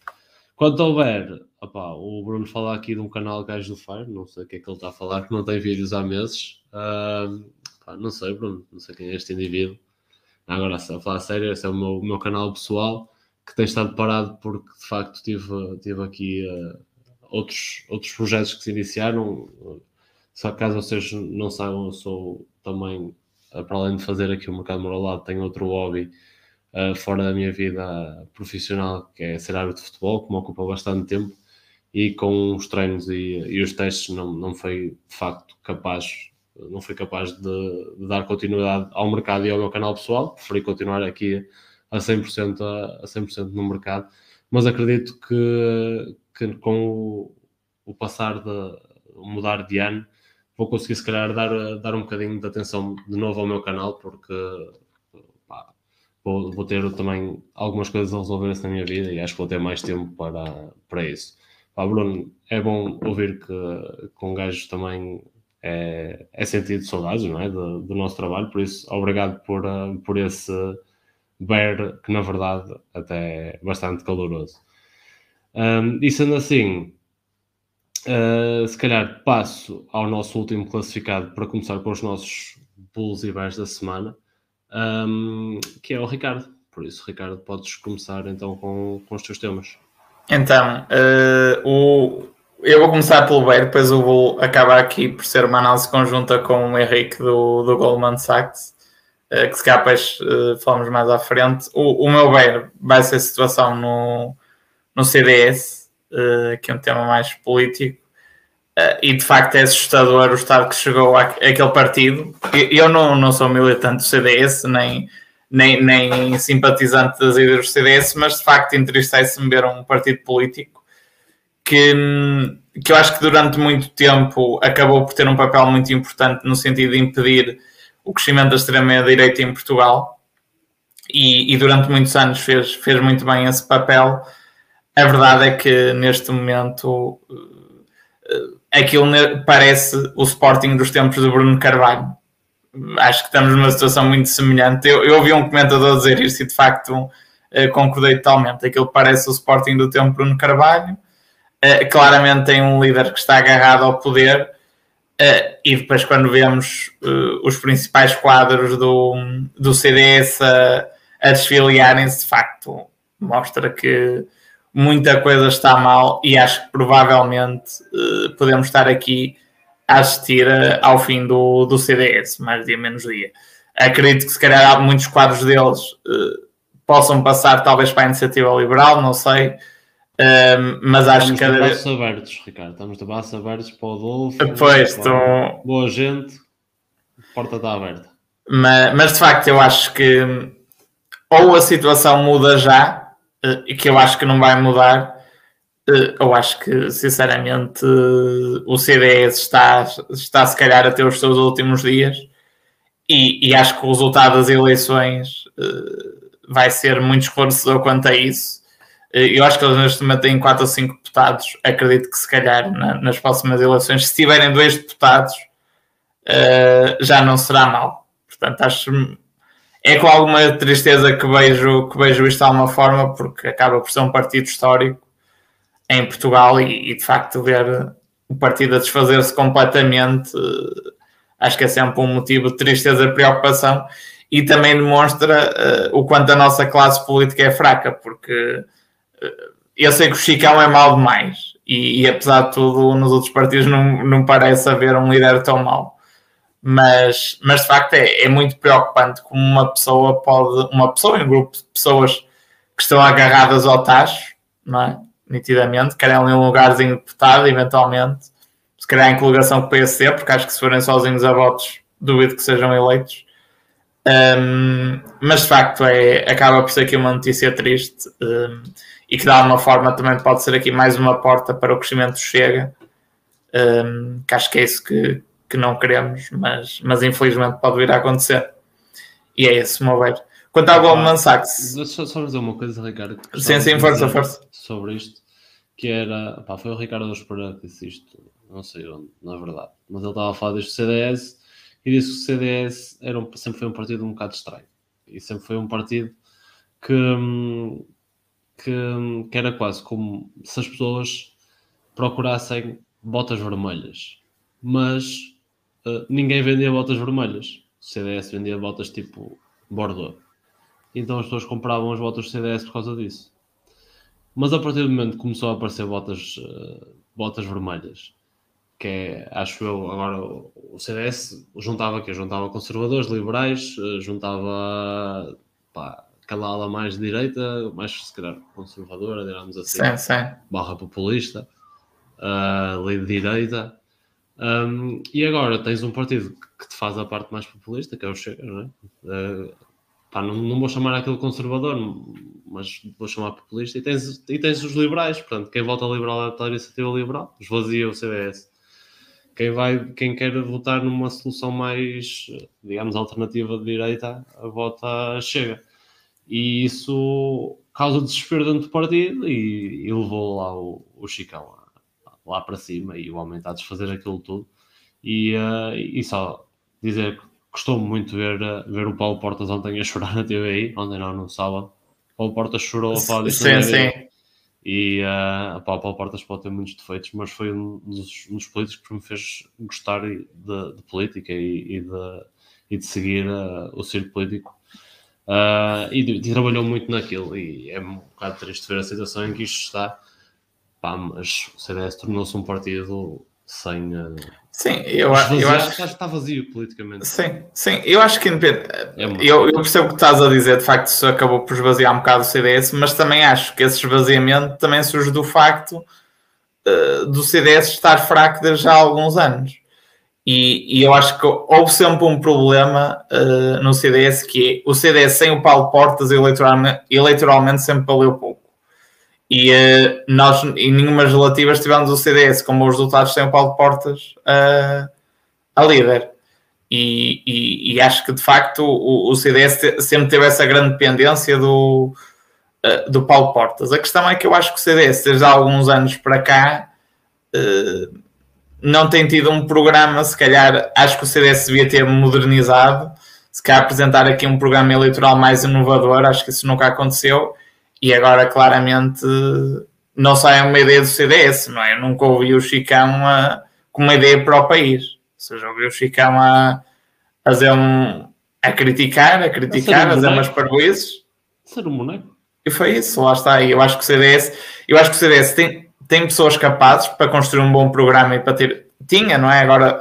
Quanto houver, opa, o Bruno fala aqui de um canal Gajo do Fire, não sei o que é que ele está a falar, que não tem vídeos há meses. Uh, não sei, Bruno, não sei quem é este indivíduo. Agora, se a falar a sério, esse é o meu, o meu canal pessoal que tem estado parado porque de facto tive, tive aqui uh, outros, outros projetos que se iniciaram só que caso vocês não saibam, eu sou também, eh, para além de fazer aqui o mercado moralado, tenho outro hobby uh, fora da minha vida profissional, que é ser árbitro de futebol, que me ocupa bastante tempo, e com os treinos e, e os testes não, não foi de facto capaz, não fui capaz de, de, dar continuidade ao mercado e ao meu canal pessoal, preferi continuar aqui a 100%, a, a 100 no mercado, mas acredito que, que com o, o passar de mudar de ano, vou conseguir se calhar dar, dar um bocadinho de atenção de novo ao meu canal porque vou, vou, ter também algumas coisas a resolver na minha vida e acho que vou ter mais tempo para, para isso. Pá, Bruno, é bom ouvir que com gajos também é, é sentido saudades não é? Do, do, nosso trabalho, por isso obrigado por, por esse bear que na verdade até é bastante caloroso. Um, e sendo assim, Uh, se calhar passo ao nosso último classificado para começar com os nossos Bulls e Bears da semana, um, que é o Ricardo. Por isso, Ricardo, podes começar então com, com os teus temas. Então, uh, o, eu vou começar pelo Bear, depois eu vou acabar aqui por ser uma análise conjunta com o Henrique do, do Goldman Sachs, uh, que se calhar depois falamos mais à frente. O, o meu Bear vai ser a situação no, no CDS, uh, que é um tema mais político. Uh, e de facto é assustador o estado que chegou àquele partido. Eu não, não sou militante do CDS, nem, nem, nem simpatizante das ideias do CDS, mas de facto entristece-me ver um partido político que, que eu acho que durante muito tempo acabou por ter um papel muito importante no sentido de impedir o crescimento da extrema-direita em Portugal e, e, durante muitos anos fez, fez muito bem esse papel a verdade é que neste momento eh, aquilo parece o Sporting dos tempos de Bruno Carvalho. Acho que estamos numa situação muito semelhante. Eu, eu ouvi um comentador dizer isso e de facto eh, concordei totalmente. Aquilo parece o Sporting do tempo de Bruno Carvalho. Eh, claramente tem um líder que está agarrado ao poder. e depois, quando vemos os principais quadros do, do CDS a, a desfiliarem-se, de facto, mostra que muita coisa está mal e acho que provavelmente uh, podemos estar aqui a assistir uh, ao fim do, do CDS, mais dia menos dia. Acredito que se calhar muitos quadros deles uh, possam passar talvez para a iniciativa liberal, não sei. Ehm, mas acho que cada vez. Estamos abertos, Ricardo. Estamos de braços abertos para o Adolfo. Pois, estou... Boa gente, a porta está aberta. Mas, mas de facto, eu acho que ou a situação muda já, e que eu acho que não vai mudar. Eh, eu acho que, sinceramente, o CDS está, está se calhar a ter os seus últimos dias e, e acho que o resultado das eleições eh, vai ser muito esclarecedor quanto a isso. Eu acho que eles neste momento têm 4 ou 5 deputados. Acredito que se calhar nas próximas eleições, se tiverem dois deputados, já não será mal. Portanto, acho é com alguma tristeza que vejo, que vejo isto de alguma forma, porque acaba por ser um partido histórico em Portugal e, e de facto ver o partido a desfazer-se completamente uh, acho que é sempre um motivo de tristeza e preocupação e também demonstra uh, o quanto a nossa classe política é fraca, porque uh, eu sei que o Chicão é mal demais e, e, apesar de tudo nos outros partidos não, não parece haver um líder tão mau. Mas, mas de facto é, é muito preocupante como uma pessoa pode, uma pessoa, um grupo de pessoas que estão agarradas ao tacho, não é? Nitidamente, querem ali um lugarzinho deputado, eventualmente, se calhar em coligação com o PSC, porque acho que se forem sozinhos a votos, duvido que sejam eleitos. Um, mas de facto é, acaba por ser aqui uma notícia triste um, e que de alguma forma também pode ser aqui mais uma porta para o crescimento Chega, um, que acho que é isso que, que não queremos, mas, mas infelizmente pode vir a acontecer. E é esse o meu ver. Quanto ao Goldman Sachs. Deixa só dizer uma coisa, Ricardo. Sim, sim, força, força. Sobre isto, que era. Pá, foi o Ricardo Espera que disse isto, não sei onde, na verdade, mas ele estava a falar deste CDS e disse que o CDS era um, sempre foi um partido um bocado estranho. E sempre foi um partido que, que, que era quase como se as pessoas procurassem botas vermelhas, mas uh, ninguém vendia botas vermelhas. O CDS vendia botas tipo Bordeaux. Então as pessoas compravam as botas do CDS por causa disso. Mas a partir do momento que começou a aparecer botas, uh, botas vermelhas, que é, acho eu, agora o CDS juntava que Juntava conservadores, liberais, uh, juntava pá, aquela ala mais de direita, mais se calhar conservadora, digamos assim, sim, sim. barra populista, uh, lei de direita. Um, e agora tens um partido que te faz a parte mais populista, que é o Chega, não é? Uh, pá, não, não, vou chamar aquele conservador, mas vou chamar populista. E tens, e tens os liberais, portanto, quem vota liberal é a iniciativa liberal, esvazia o CDS. Quem, vai, quem quer votar numa solução mais, digamos, alternativa de direita, vota Chega. E isso causa desespero dentro do partido e, e levou lá o, o Chicão lá, para cima e o homem está a desfazer aquilo tudo. E, uh, e só dizer que gostou muito ver, ver o Paulo Portas ontem a chorar na TVI, ontem não, no sábado. O Paulo Portas chorou a falar disso. Sim, sim. E uh, pá, o Paulo Portas pode ter muitos defeitos, mas foi um dos, um dos políticos que me fez gostar de, de política e, e, de, e, de, seguir uh, o circo político. Uh, e, e, trabalhou muito naquilo. E é um bocado triste ver a situação em que isto está. Pá, mas o CDS tornou-se um partido sem. Uh, sim, eu, eu acho que está vazio politicamente. Sim, sim, eu acho que é eu, eu percebo o que estás a dizer, de facto, isso acabou por esvaziar um bocado o CDS, mas também acho que esse esvaziamento também surge do facto uh, do CDS estar fraco desde há alguns anos. E, e, eu acho que houve sempre um problema uh, no CDS que é o CDS sem o Paulo Portas eleitoralmente, eleitoralmente sempre valeu pouco. E uh, nós, em nenhumas relativas, tivemos o CDS como os resultados sem o Paulo Portas uh, a líder. E, e, e, acho que de facto o, o CDS te, sempre teve essa grande dependência do, uh, do Paulo Portas. A questão é que eu acho que o CDS, desde há alguns anos para cá, não tem tido um programa. Se calhar, acho que o CDS devia ter modernizado, se calhar apresentar aqui um programa eleitoral mais inovador. Acho que isso nunca aconteceu e agora, claramente, não sai uma ideia do CDS, não é? Eu nunca ouvi o Chicão a, com uma ideia para o país. Ou seja, ouvi o Chicão a, a fazer um. a criticar, a criticar, a fazer umas parboices. Ser um boneco. E foi isso, lá está. Eu acho que o CDS, eu acho que o CDS tem, tem pessoas capazes para construir um bom programa e para ter. Tinha, não é? Agora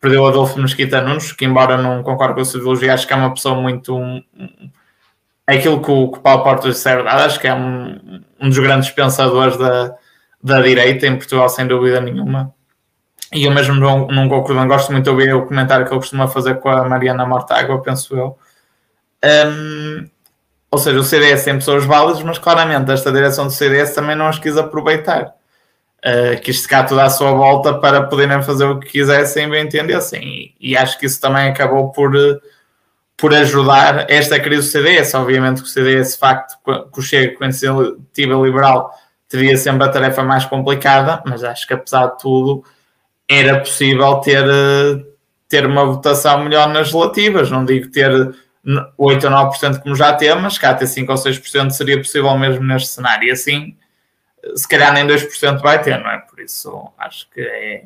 perdeu o Adolfo Mesquita Nunes, que embora não concorde com a sua ideologia, acho que é uma pessoa muito. Um, é aquilo que o, que o Paulo Portas disse é verdade, acho que é um, um dos grandes pensadores da, da direita em Portugal, sem dúvida nenhuma. E eu mesmo não, não concordo, não gosto muito de ouvir o comentário que ele costuma fazer com a Mariana Mortágua, penso eu. Um, ou seja, o CDS tem pessoas válidas, mas claramente esta direção do CDS também não as quis aproveitar. Uh, quis secar toda a sua volta para poderem fazer o que quisessem e bem entendessem. E, e acho que isso também acabou por. Por ajudar esta crise do CDS. Obviamente que o CDS, de facto, que o Chega com a iniciativa liberal teria sempre a tarefa mais complicada, mas acho que apesar de tudo era possível ter, ter uma votação melhor nas relativas. Não digo ter 8 ou 9% como já temos, mas cá ter 5 ou 6% seria possível mesmo neste cenário. E assim, se calhar nem 2% vai ter, não é? Por isso acho que é,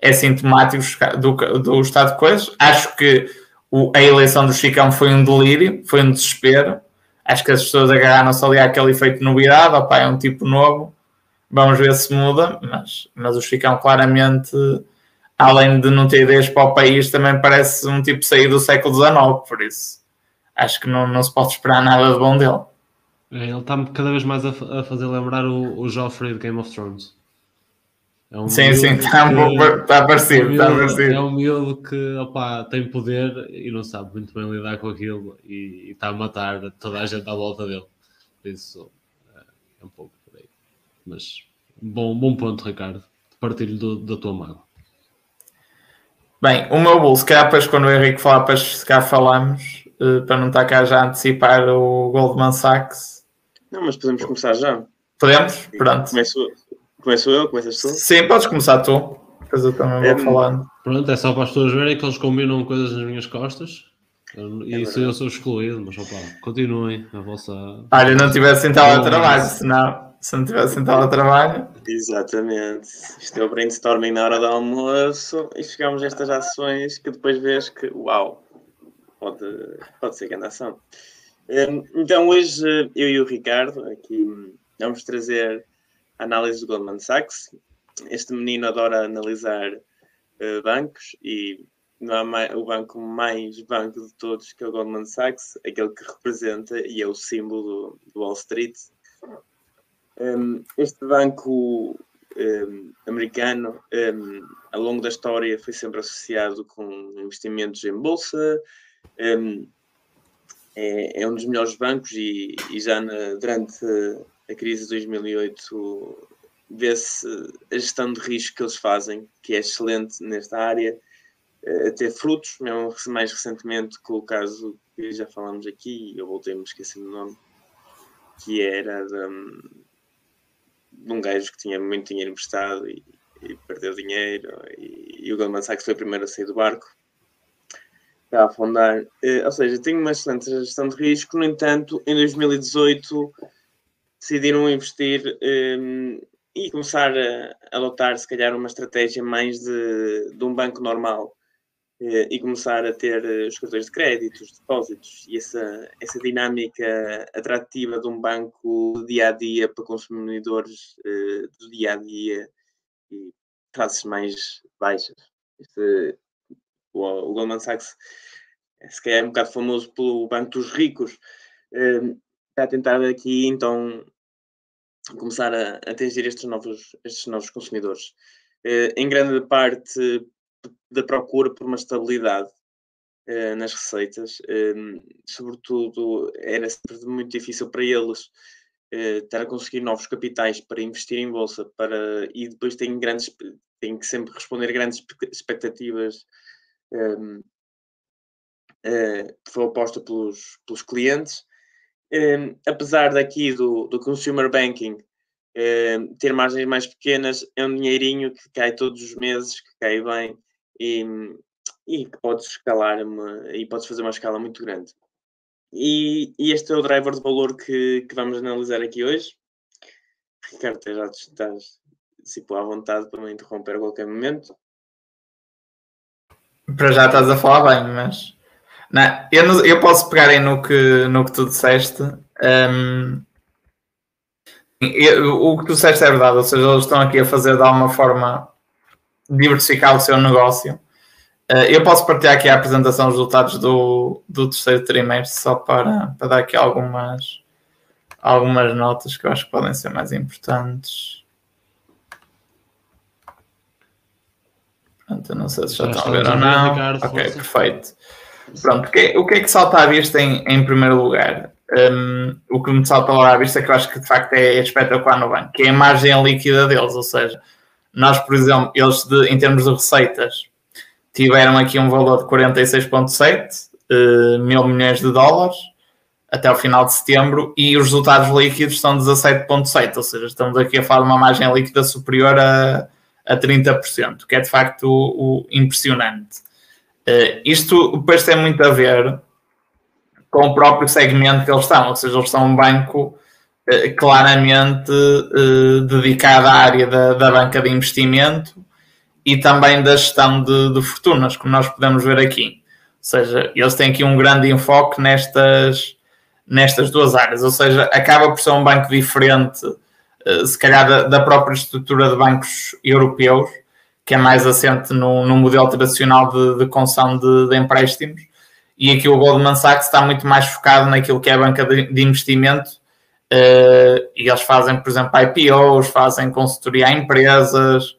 é sintomático do, do estado de coisas. Acho que o, a eleição do Chicão foi um delírio, foi um desespero. Acho que as pessoas agarraram-se ali àquele efeito novidade, opa, é um tipo novo, vamos ver se muda, mas, mas o Chicão claramente além de não ter ideias para o país, também parece um tipo sair do século XIX, por isso acho que não, não se pode esperar nada de bom dele. É, ele está cada vez mais a, a fazer lembrar o, o Joffrey de Game of Thrones. É um sim, sim, está um tá parecido, está parecido. É um miúdo que opa, tem poder e não sabe muito bem lidar com aquilo e, está a matar toda a gente à volta dele. Por isso é, é um pouco por aí. Mas bom, bom ponto, Ricardo. Partilho do, da tua mágoa. Bem, o meu bolo, se calhar depois quando o Henrique falar, depois se calhar falamos, uh, para não estar cá já a antecipar o Goldman Sachs. Não, mas podemos começar já. Podemos? Pronto. Começo, começo eu, começas tu? Sim, podes começar tu. Depois eu também vou é, falando. Pronto, é só para as pessoas verem que eles combinam coisas nas minhas costas. E é isso eu sou excluído, mas opa, continuem a vossa. Olha, não tivesse em trabalho, senão se não tivesse sentado a trabalho. Exatamente. Isto é o brainstorming na hora do almoço e chegamos a estas ações que depois vês que, uau, pode, pode ser grande ação. Hum, então hoje eu e o Ricardo aqui vamos trazer análise do Goldman Sachs. Este menino adora analisar uh, bancos e não há mais, o banco mais banco de todos que é o Goldman Sachs, aquele que representa e é o símbolo do, do Wall Street um, este banco um, americano, um, ao longo da história, foi sempre associado com investimentos em bolsa. É, é, um dos melhores bancos e, e já na, durante a crise de 2008 vê-se a gestão de risco que eles fazem, que é excelente nesta área, a ter frutos, mesmo mais recentemente com o caso que já falamos aqui, eu voltei-me a esquecer do nome, que era da, de um gajo que tinha muito dinheiro emprestado e, e perdeu dinheiro e, e, o Goldman Sachs foi o primeiro a sair do barco a afundar. Uh, ou seja, tem uma excelente gestão de risco. No entanto, em 2018 decidiram investir um, e começar a adotar se calhar uma estratégia mais de, de um banco normal eh, e começar a ter eh, os cartões de crédito, os depósitos e essa, essa dinâmica atrativa de um banco dia a dia para consumidores uh, do dia a dia e classes mais baixas. Este, o, o, Goldman Sachs se calhar é um bocado famoso pelo Banco dos Ricos. Uh, está a tentar aqui então começar a atingir estes novos, estes novos consumidores. Uh, em grande parte da procura por uma estabilidade uh, nas receitas. Um, sobretudo, era sempre muito difícil para eles uh, estar a conseguir novos capitais para investir em bolsa para, e depois têm, grandes, têm que sempre responder grandes expectativas um, uh, eh, que foi oposta pelos, pelos clientes. Um, apesar daqui do, do consumer banking ter margens mais pequenas, é um dinheirinho que cai todos os meses, que cai bem e, e que podes escalar uma, e podes fazer uma escala muito grande. E, e este é o driver de valor que, que vamos analisar aqui hoje. Ricardo, já estás tipo, à vontade para me interromper a qualquer momento. Para já estás a falar bem, mas não, eu, eu posso pegar aí no que, no que tu disseste. Um, eu, o que tu disseste é verdade, ou seja, eles estão aqui a fazer de alguma forma diversificar o seu negócio. Uh, eu posso partilhar aqui a apresentação dos resultados do, do terceiro trimestre só para, para dar aqui algumas, algumas notas que eu acho que podem ser mais importantes. Pronto, eu não sei se já, já estão a ver ou não. Ricardo, ok, força. perfeito. Pronto, que, o que é que salta à vista em, em primeiro lugar? Um, o que me salta à vista, que eu acho que de facto é espetacular no banco, que é a margem líquida deles, ou seja, nós, por exemplo, eles de, em termos de receitas tiveram aqui um valor de 46,7 uh, mil milhões de dólares até o final de setembro e os resultados líquidos são 17,7, ou seja, estamos aqui a falar de uma margem líquida superior a, a 30%, que é de facto o, o impressionante. Uh, isto depois tem muito a ver com o próprio segmento que eles estão, ou seja, eles são um banco eh, claramente uh, dedicada à área da, da, banca de investimento e também da gestão de, de, fortunas, como nós podemos ver aqui. Ou seja, eles têm aqui um grande enfoque nestas, nestas duas áreas, ou seja, acaba por ser um banco diferente, uh, se calhar, da, da, própria estrutura de bancos europeus, que é mais assente no, modelo tradicional de, de concessão de, de, empréstimos. E aqui o Goldman Sachs está muito mais focado naquilo que é a banca de, de investimento. Uh, e eles fazem, por exemplo, IPOs, fazem consultoria a empresas,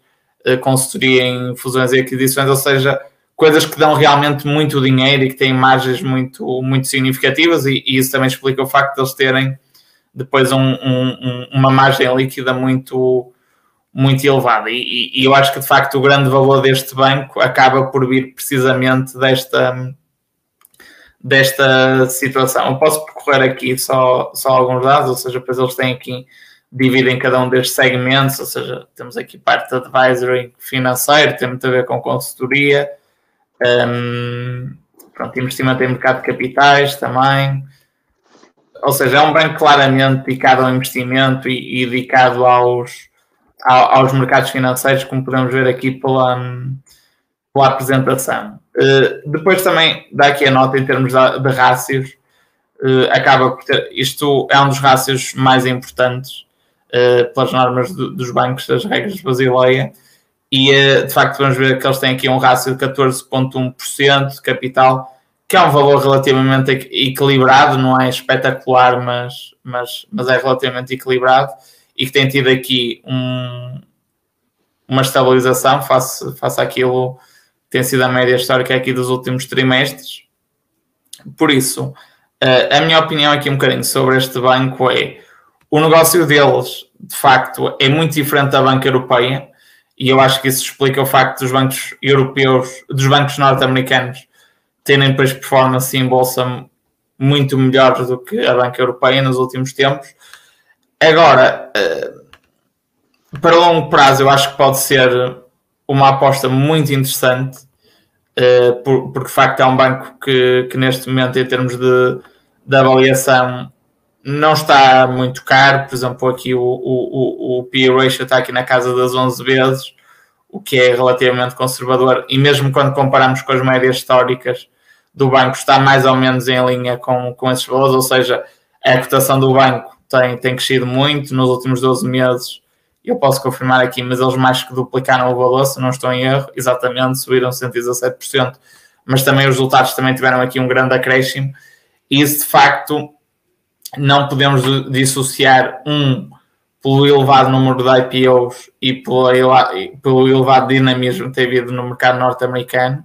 uh, consultoria em fusões e aquisições, ou seja, coisas que dão realmente muito dinheiro e que têm margens muito, muito significativas. E, e isso também explica o facto de eles terem depois um, um, uma margem líquida muito, muito elevada. E, e, eu acho que de facto o grande valor deste banco acaba por vir precisamente desta, desta situação. Eu posso percorrer aqui só, só alguns dados, ou seja, depois eles têm aqui, dividem cada um destes segmentos, ou seja, temos aqui parte de advisory financeiro, tem muito a ver com consultoria, um, pronto, investimento em mercado de capitais também. Ou seja, é um banco claramente dedicado ao investimento e, e dedicado aos, aos mercados financeiros, como podemos ver aqui pela, pela apresentação. Uh, depois também dá aqui a nota em termos de, rácios, uh, acaba por ter, isto é um dos rácios mais importantes uh, pelas normas do, dos bancos, das regras de Basileia, e de facto vamos ver que eles têm aqui um rácio de 14,1% de capital, que é um valor relativamente equilibrado, não é espetacular, mas, mas, mas é relativamente equilibrado e que tem tido aqui um, uma estabilização face, face àquilo que tem sido a média histórica aqui dos últimos trimestres. Por isso, a minha opinião aqui um bocadinho sobre este banco é o negócio deles, de facto, é muito diferente da banca europeia e eu acho que isso explica o facto dos bancos europeus, dos bancos norte-americanos terem depois performance em bolsa muito melhores do que a banca europeia nos últimos tempos Agora, eh, para longo prazo, eu acho que pode ser uma aposta muito interessante, eh, porque de facto é um banco que, que neste momento, em termos de, de avaliação, não está muito caro. Por exemplo, aqui o, o, o, o PE ratio está aqui na casa das 11 vezes, o que é relativamente conservador, e mesmo quando comparamos com as médias históricas do banco, está mais ou menos em linha com, com esses valores, ou seja, a cotação do banco tem, tem crescido muito nos últimos 12 meses. Eu posso confirmar aqui, mas eles mais que duplicaram o valor, se não estou em erro, exatamente, subiram 117%, mas também os resultados também tiveram aqui um grande acréscimo. E isso de facto não podemos dissociar um pelo elevado número de IPOs e pelo, elevado dinamismo que tem havido no mercado norte-americano.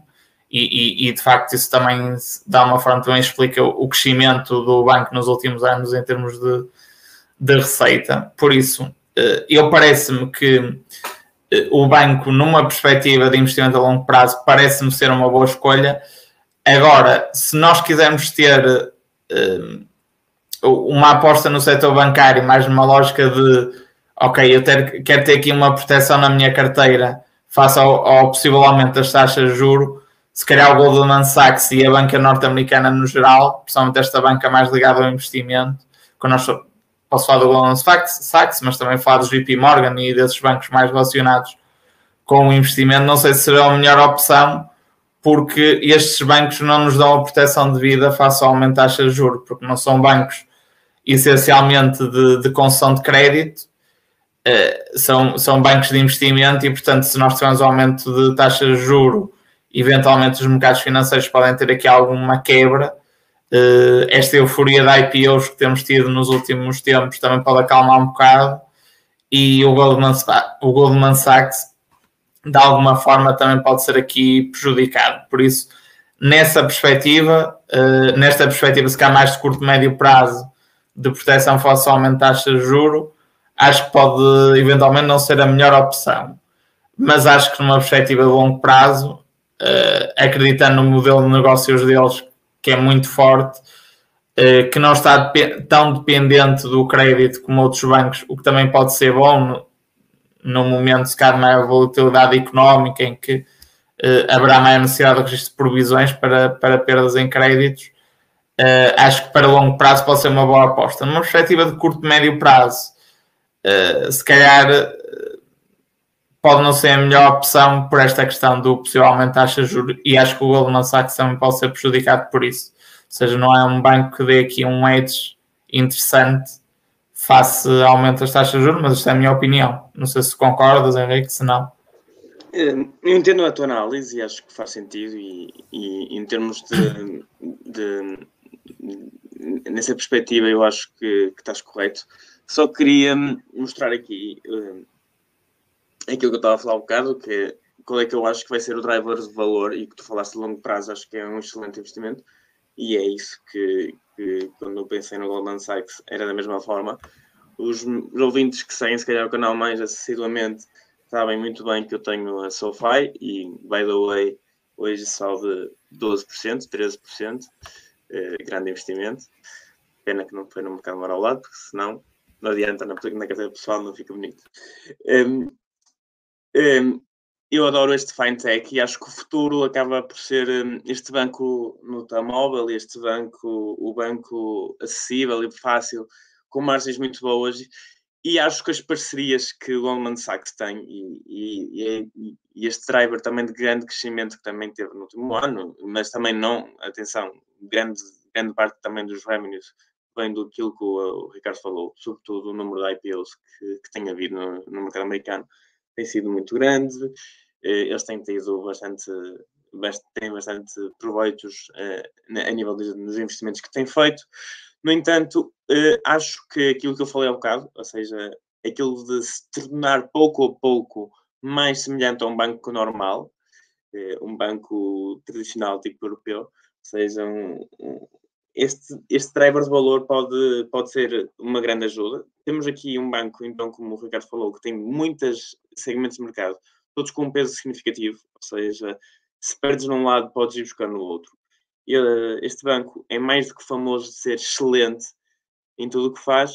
E, e, e, de facto isso também dá uma forma também explica o crescimento do banco nos últimos anos em termos de, de receita. Por isso, eh, eu parece-me que eh, o banco, numa perspectiva de investimento a longo prazo, parece-me ser uma boa escolha. Agora, se nós quisermos ter eh, uma aposta no setor bancário, mais numa lógica de ok, eu ter, quero ter aqui uma proteção na minha carteira face ao, ao possível aumento das taxas de juro, se calhar o Goldman Sachs e a banca norte-americana no geral, principalmente esta banca mais ligada ao investimento, quando nós posso falar do Goldman Sachs, mas também falar do JP Morgan e desses bancos mais relacionados com o investimento, não sei se será a melhor opção, porque estes bancos não nos dão a proteção de vida face ao aumento da taxa de juros, porque não são bancos essencialmente de, de concessão de crédito, eh, são, são bancos de investimento e, portanto, se nós tivermos aumento de taxa de juro, eventualmente os mercados financeiros podem ter aqui alguma quebra Uh, esta euforia de IPOs que temos tido nos últimos tempos também pode acalmar um bocado e o Goldman, o Goldman Sachs de alguma forma também pode ser aqui prejudicado. Por isso, nessa perspectiva, uh, nesta perspectiva, se calhar mais de curto médio prazo de proteção face ao aumento de taxas de juro, acho que pode eventualmente não ser a melhor opção. Mas acho que numa perspectiva de longo prazo, uh, acreditando no modelo de negócios deles que é muito forte, eh, que não está tão dependente do crédito como outros bancos, o que também pode ser bom no momento de calhar maior volatilidade económica em que uh, haverá maior necessidade de registro de provisões para, para perdas em créditos. Uh, acho que para longo prazo pode ser uma boa aposta. Numa perspectiva de curto e médio prazo, se calhar pode não ser a melhor opção por esta questão do possível aumento de juros e acho que o Goldman Sachs também pode ser prejudicado por isso. Ou seja, não é um banco que dê aqui um edge interessante face ao aumento das taxas de juros, mas isto é a minha opinião. Não sei se concordas, Henrique, se não. Eu entendo a tua análise e acho que faz sentido e, e em termos de, de, de, nessa perspectiva eu acho que, que, estás correto. Só queria mostrar aqui uh, aquilo que eu estava a falar um bocado, que é qual é que eu acho que vai ser o driver de valor e que tu falaste de longo prazo, acho que é um excelente investimento e é isso que, que quando eu pensei no Goldman Sachs era da mesma forma. Os, os ouvintes que seguem se calhar o canal mais assiduamente sabem muito bem que eu tenho a SoFi e, by the way, hoje de 12%, 13%, eh, grande investimento. Pena que não foi no mercado maior ao lado, porque senão não adianta, na, na carteira pessoal não fica bonito. Um, um, eu adoro este fintech e acho que o futuro acaba por ser um, este banco no telemóvel, este banco, o banco acessível e fácil, com margens muito boas e acho que as parcerias que o Goldman Sachs tem e, e, e, este driver também de grande crescimento que também teve no último ano, mas também não, atenção, grande, grande parte também dos revenues vem do que o, Ricardo falou, sobretudo o número de IPOs que, que tem havido no, no, mercado americano tem sido muito grande, eh, eles têm tido bastante, têm bastante proveitos eh, a nível dos investimentos que têm feito, no entanto, uh, acho que aquilo que eu falei há bocado, ou seja, aquilo de se tornar pouco a pouco mais semelhante a um banco normal, um banco tradicional tipo europeu, ou seja, um, este, este driver de valor pode, pode ser uma grande ajuda. Temos aqui um banco, então, como o Ricardo falou, que tem muitos segmentos de mercado, todos com um peso significativo, ou seja, se perdes num lado, podes ir buscar no outro este banco é mais do que famoso de ser excelente em tudo o que faz.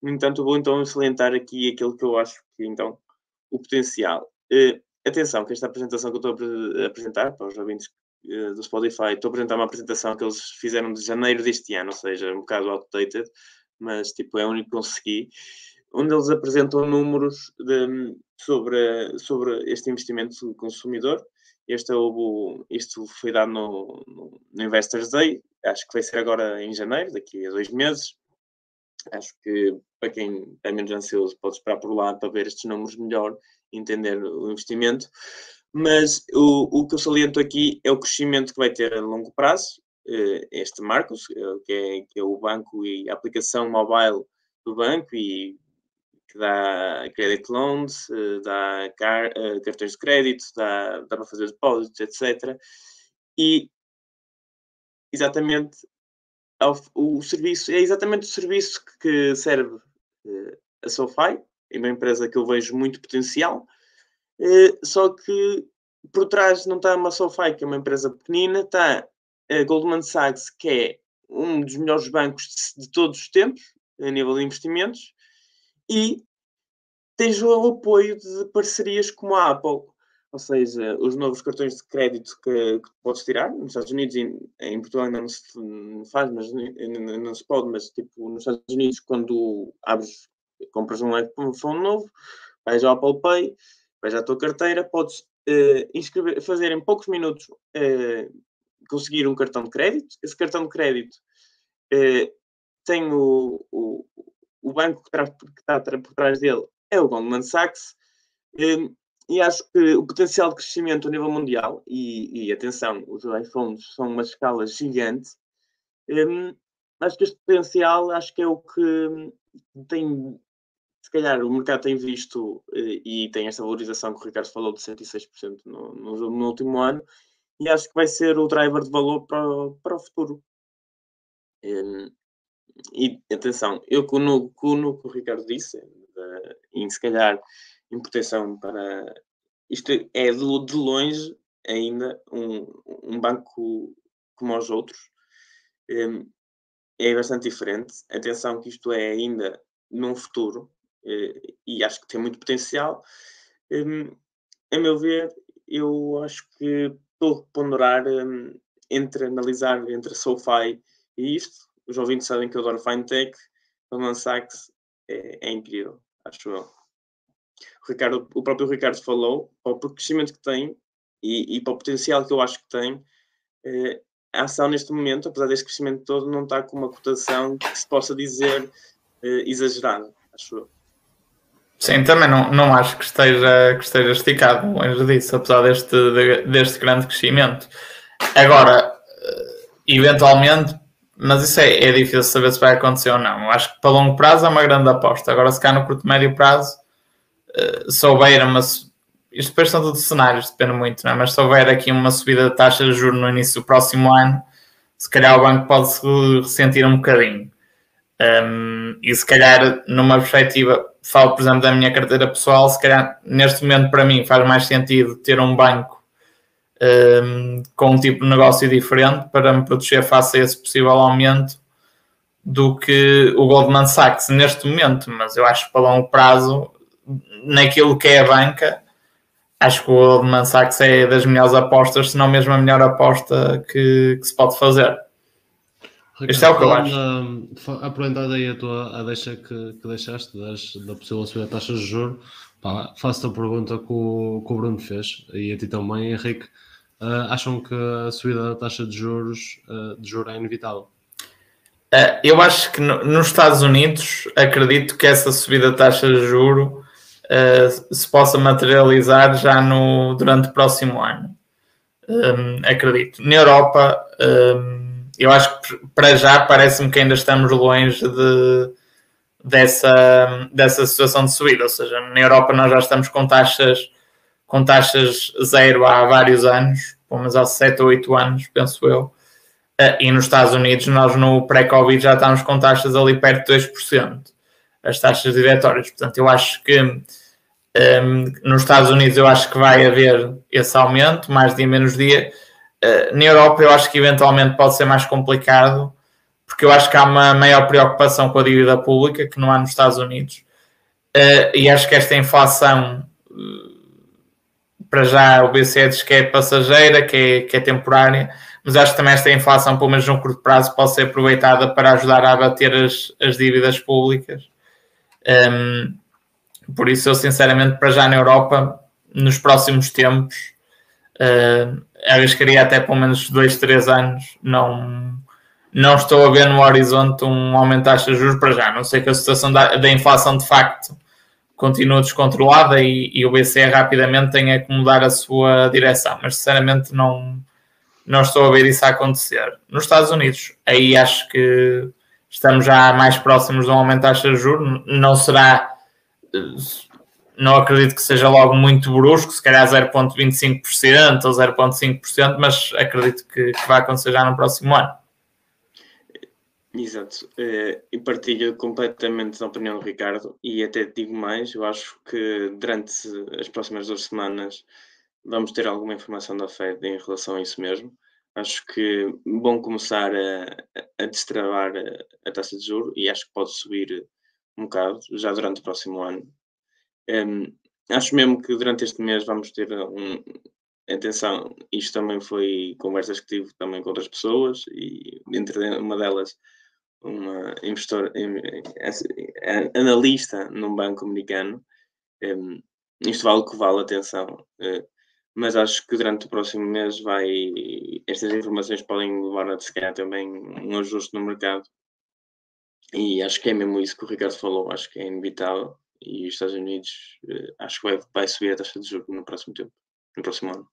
No entanto, vou então salientar aqui aquilo que eu acho que então o potencial. Uh, atenção, que esta apresentação que eu estou a apresentar para os ouvintes uh, do Spotify, estou a apresentar uma apresentação que eles fizeram de janeiro deste ano, ou seja, um bocado outdated, mas tipo é o único que consegui, onde eles apresentam números de, sobre, sobre este investimento do consumidor este, houve, isto foi dado no, no, no, Investors Day, acho que vai ser agora em janeiro, daqui a dois meses. Acho que para quem é menos ansioso pode esperar por lá para ver estes números melhor, entender o investimento. Mas o, o que eu saliento aqui é o crescimento que vai ter a longo prazo. Eh, este Marcos, eh, que é, que é o banco e a aplicação mobile do banco e que dá credit loans, eh, dá car, uh, cartões de crédito, dá, dá para fazer depósitos, etc. E exatamente ao, o serviço, é exatamente o serviço que serve uh, a SoFi, é uma empresa que eu vejo muito potencial, uh, só que por trás não está uma SoFi, que é uma empresa pequenina, está a Goldman Sachs, que é um dos melhores bancos de, de todos os tempos, a nível de investimentos, e tens o apoio de parcerias como a Apple, ou seja, os novos cartões de crédito que, que podes tirar nos Estados Unidos e em Portugal ainda não se faz, mas não se pode, mas tipo nos Estados Unidos quando abres, compras um iPhone novo, vais ao Apple Pay, vais à tua carteira, podes uh, inscrever, fazer em poucos minutos uh, conseguir um cartão de crédito. Esse cartão de crédito uh, tem o, o, o banco que, está por trás dele é o Goldman Sachs. Hum, e acho que o potencial de crescimento a nível mundial, e, e atenção, os iPhones são uma escala gigante, um, acho que este potencial acho que é o que tem, se calhar o mercado tem visto eh, e tem esta valorização que o Ricardo falou de 106% no, no, no último ano, e acho que vai ser o driver de valor para, para o futuro. E atenção, eu com o, que o Ricardo disse, de, e se calhar em proteção para. Isto é de, longe ainda um, um banco como os outros. Um, é bastante diferente. Atenção que isto é ainda num futuro uh, e acho que tem muito potencial. Um, a meu ver, eu acho que estou a ponderar um, entre analisar entre SoFi e isto. Os ouvintes sabem que eu adoro FinTech. Goldman Sachs é, é incrível, acho eu. O, Ricardo, o próprio Ricardo falou, para o crescimento que tem e, e para o potencial que eu acho que tem, eh, a ação neste momento, apesar deste crescimento todo, não está com uma cotação que se possa dizer eh, exagerada, acho eu. Sim, também não, não acho que esteja, que esteja esticado, longe disso, apesar deste, deste grande crescimento. Agora, eh, eventualmente, mas isso é, é difícil saber se vai acontecer ou não. Acho que para longo prazo é uma grande aposta. Agora, se cá no curto médio prazo, uh, se. Isto depois são todos cenários, depende muito, não é? mas se houver aqui uma subida de taxa de juros no início do próximo ano, se calhar o banco pode se ressentir um bocadinho. Um, e se calhar, numa perspectiva, falo por exemplo da minha carteira pessoal, se calhar neste momento para mim faz mais sentido ter um banco um, com um tipo de negócio diferente para me proteger face a esse possível aumento do que o Goldman Sachs neste momento, mas eu acho que para longo prazo, naquilo que é a banca, acho que o Goldman Sachs é das melhores apostas, se não mesmo a melhor aposta que, que se pode fazer. Ricardo, este é o que eu acho. Aproveitando aí a tua a deixa que, que deixaste das, da possível subida da taxa de juros, faço-te a pergunta que o, que o Bruno fez e a ti também, Henrique. Uh, acham que a subida da taxa de juros, uh, de juros é inevitável? Uh, eu acho que no, nos Estados Unidos acredito que essa subida da taxa de juro se possa materializar já no, durante o próximo ano. Um, acredito. Na Europa, um, eu acho que para já parece-me que ainda estamos longe de, dessa, dessa situação de subida. Ou seja, na Europa nós já estamos com taxas com taxas zero há vários anos, pelo menos há 7 ou 8 anos, penso eu. Eh, e nos Estados Unidos, nós no pré-Covid já estamos com taxas ali perto de 2%, as taxas diretórias. Portanto, eu acho que um, ehm, nos Estados Unidos eu acho que vai haver esse aumento, mais dia menos dia. Uh, na Europa eu acho que eventualmente pode ser mais complicado, porque eu acho que há uma maior preocupação com a dívida pública que não há nos Estados Unidos. Uh, e acho que esta inflação para já o BCE diz que é passageira, que é, que é temporária, mas acho que também esta inflação, pelo menos no curto prazo, pode ser aproveitada para ajudar a abater as, as dívidas públicas. Um, por isso, eu sinceramente, para já na Europa, nos próximos tempos, uh, arriscaria até pelo menos dois, três anos. Não, não estou a ver no horizonte um aumento de taxas de juros para já. Não sei que a situação da, da inflação de facto continua descontrolada e, e, o BCE rapidamente tem que mudar a sua direção, mas sinceramente não, não estou a ver isso a acontecer. Nos Estados Unidos, aí acho que estamos já mais próximos de um aumento da taxa de juros, não será, não acredito que seja logo muito brusco, se calhar 0,25% ou 0,5%, mas acredito que, que vai acontecer já no próximo ano. Exato, uh, e partilho completamente a opinião do Ricardo e até digo mais, eu acho que durante as próximas duas semanas vamos ter alguma informação da Fed em relação a isso mesmo. Acho que bom começar a, a destravar a, taxa de juro e acho que pode subir um bocado já durante o próximo ano. Um, acho mesmo que durante este mês vamos ter um, atenção, isto também foi conversas que tive também com outras pessoas e entre uma delas uma investidora, analista num banco americano. Isto vale que vale, atenção. Uh, mas acho que durante o próximo mês vai estas informações podem levar a se calhar também um ajuste no mercado. E acho que é mesmo isso que o Ricardo falou, acho que é inevitável. E os Estados Unidos uh, acho que vai, vai subir a taxa de juros no próximo tempo, no próximo ano.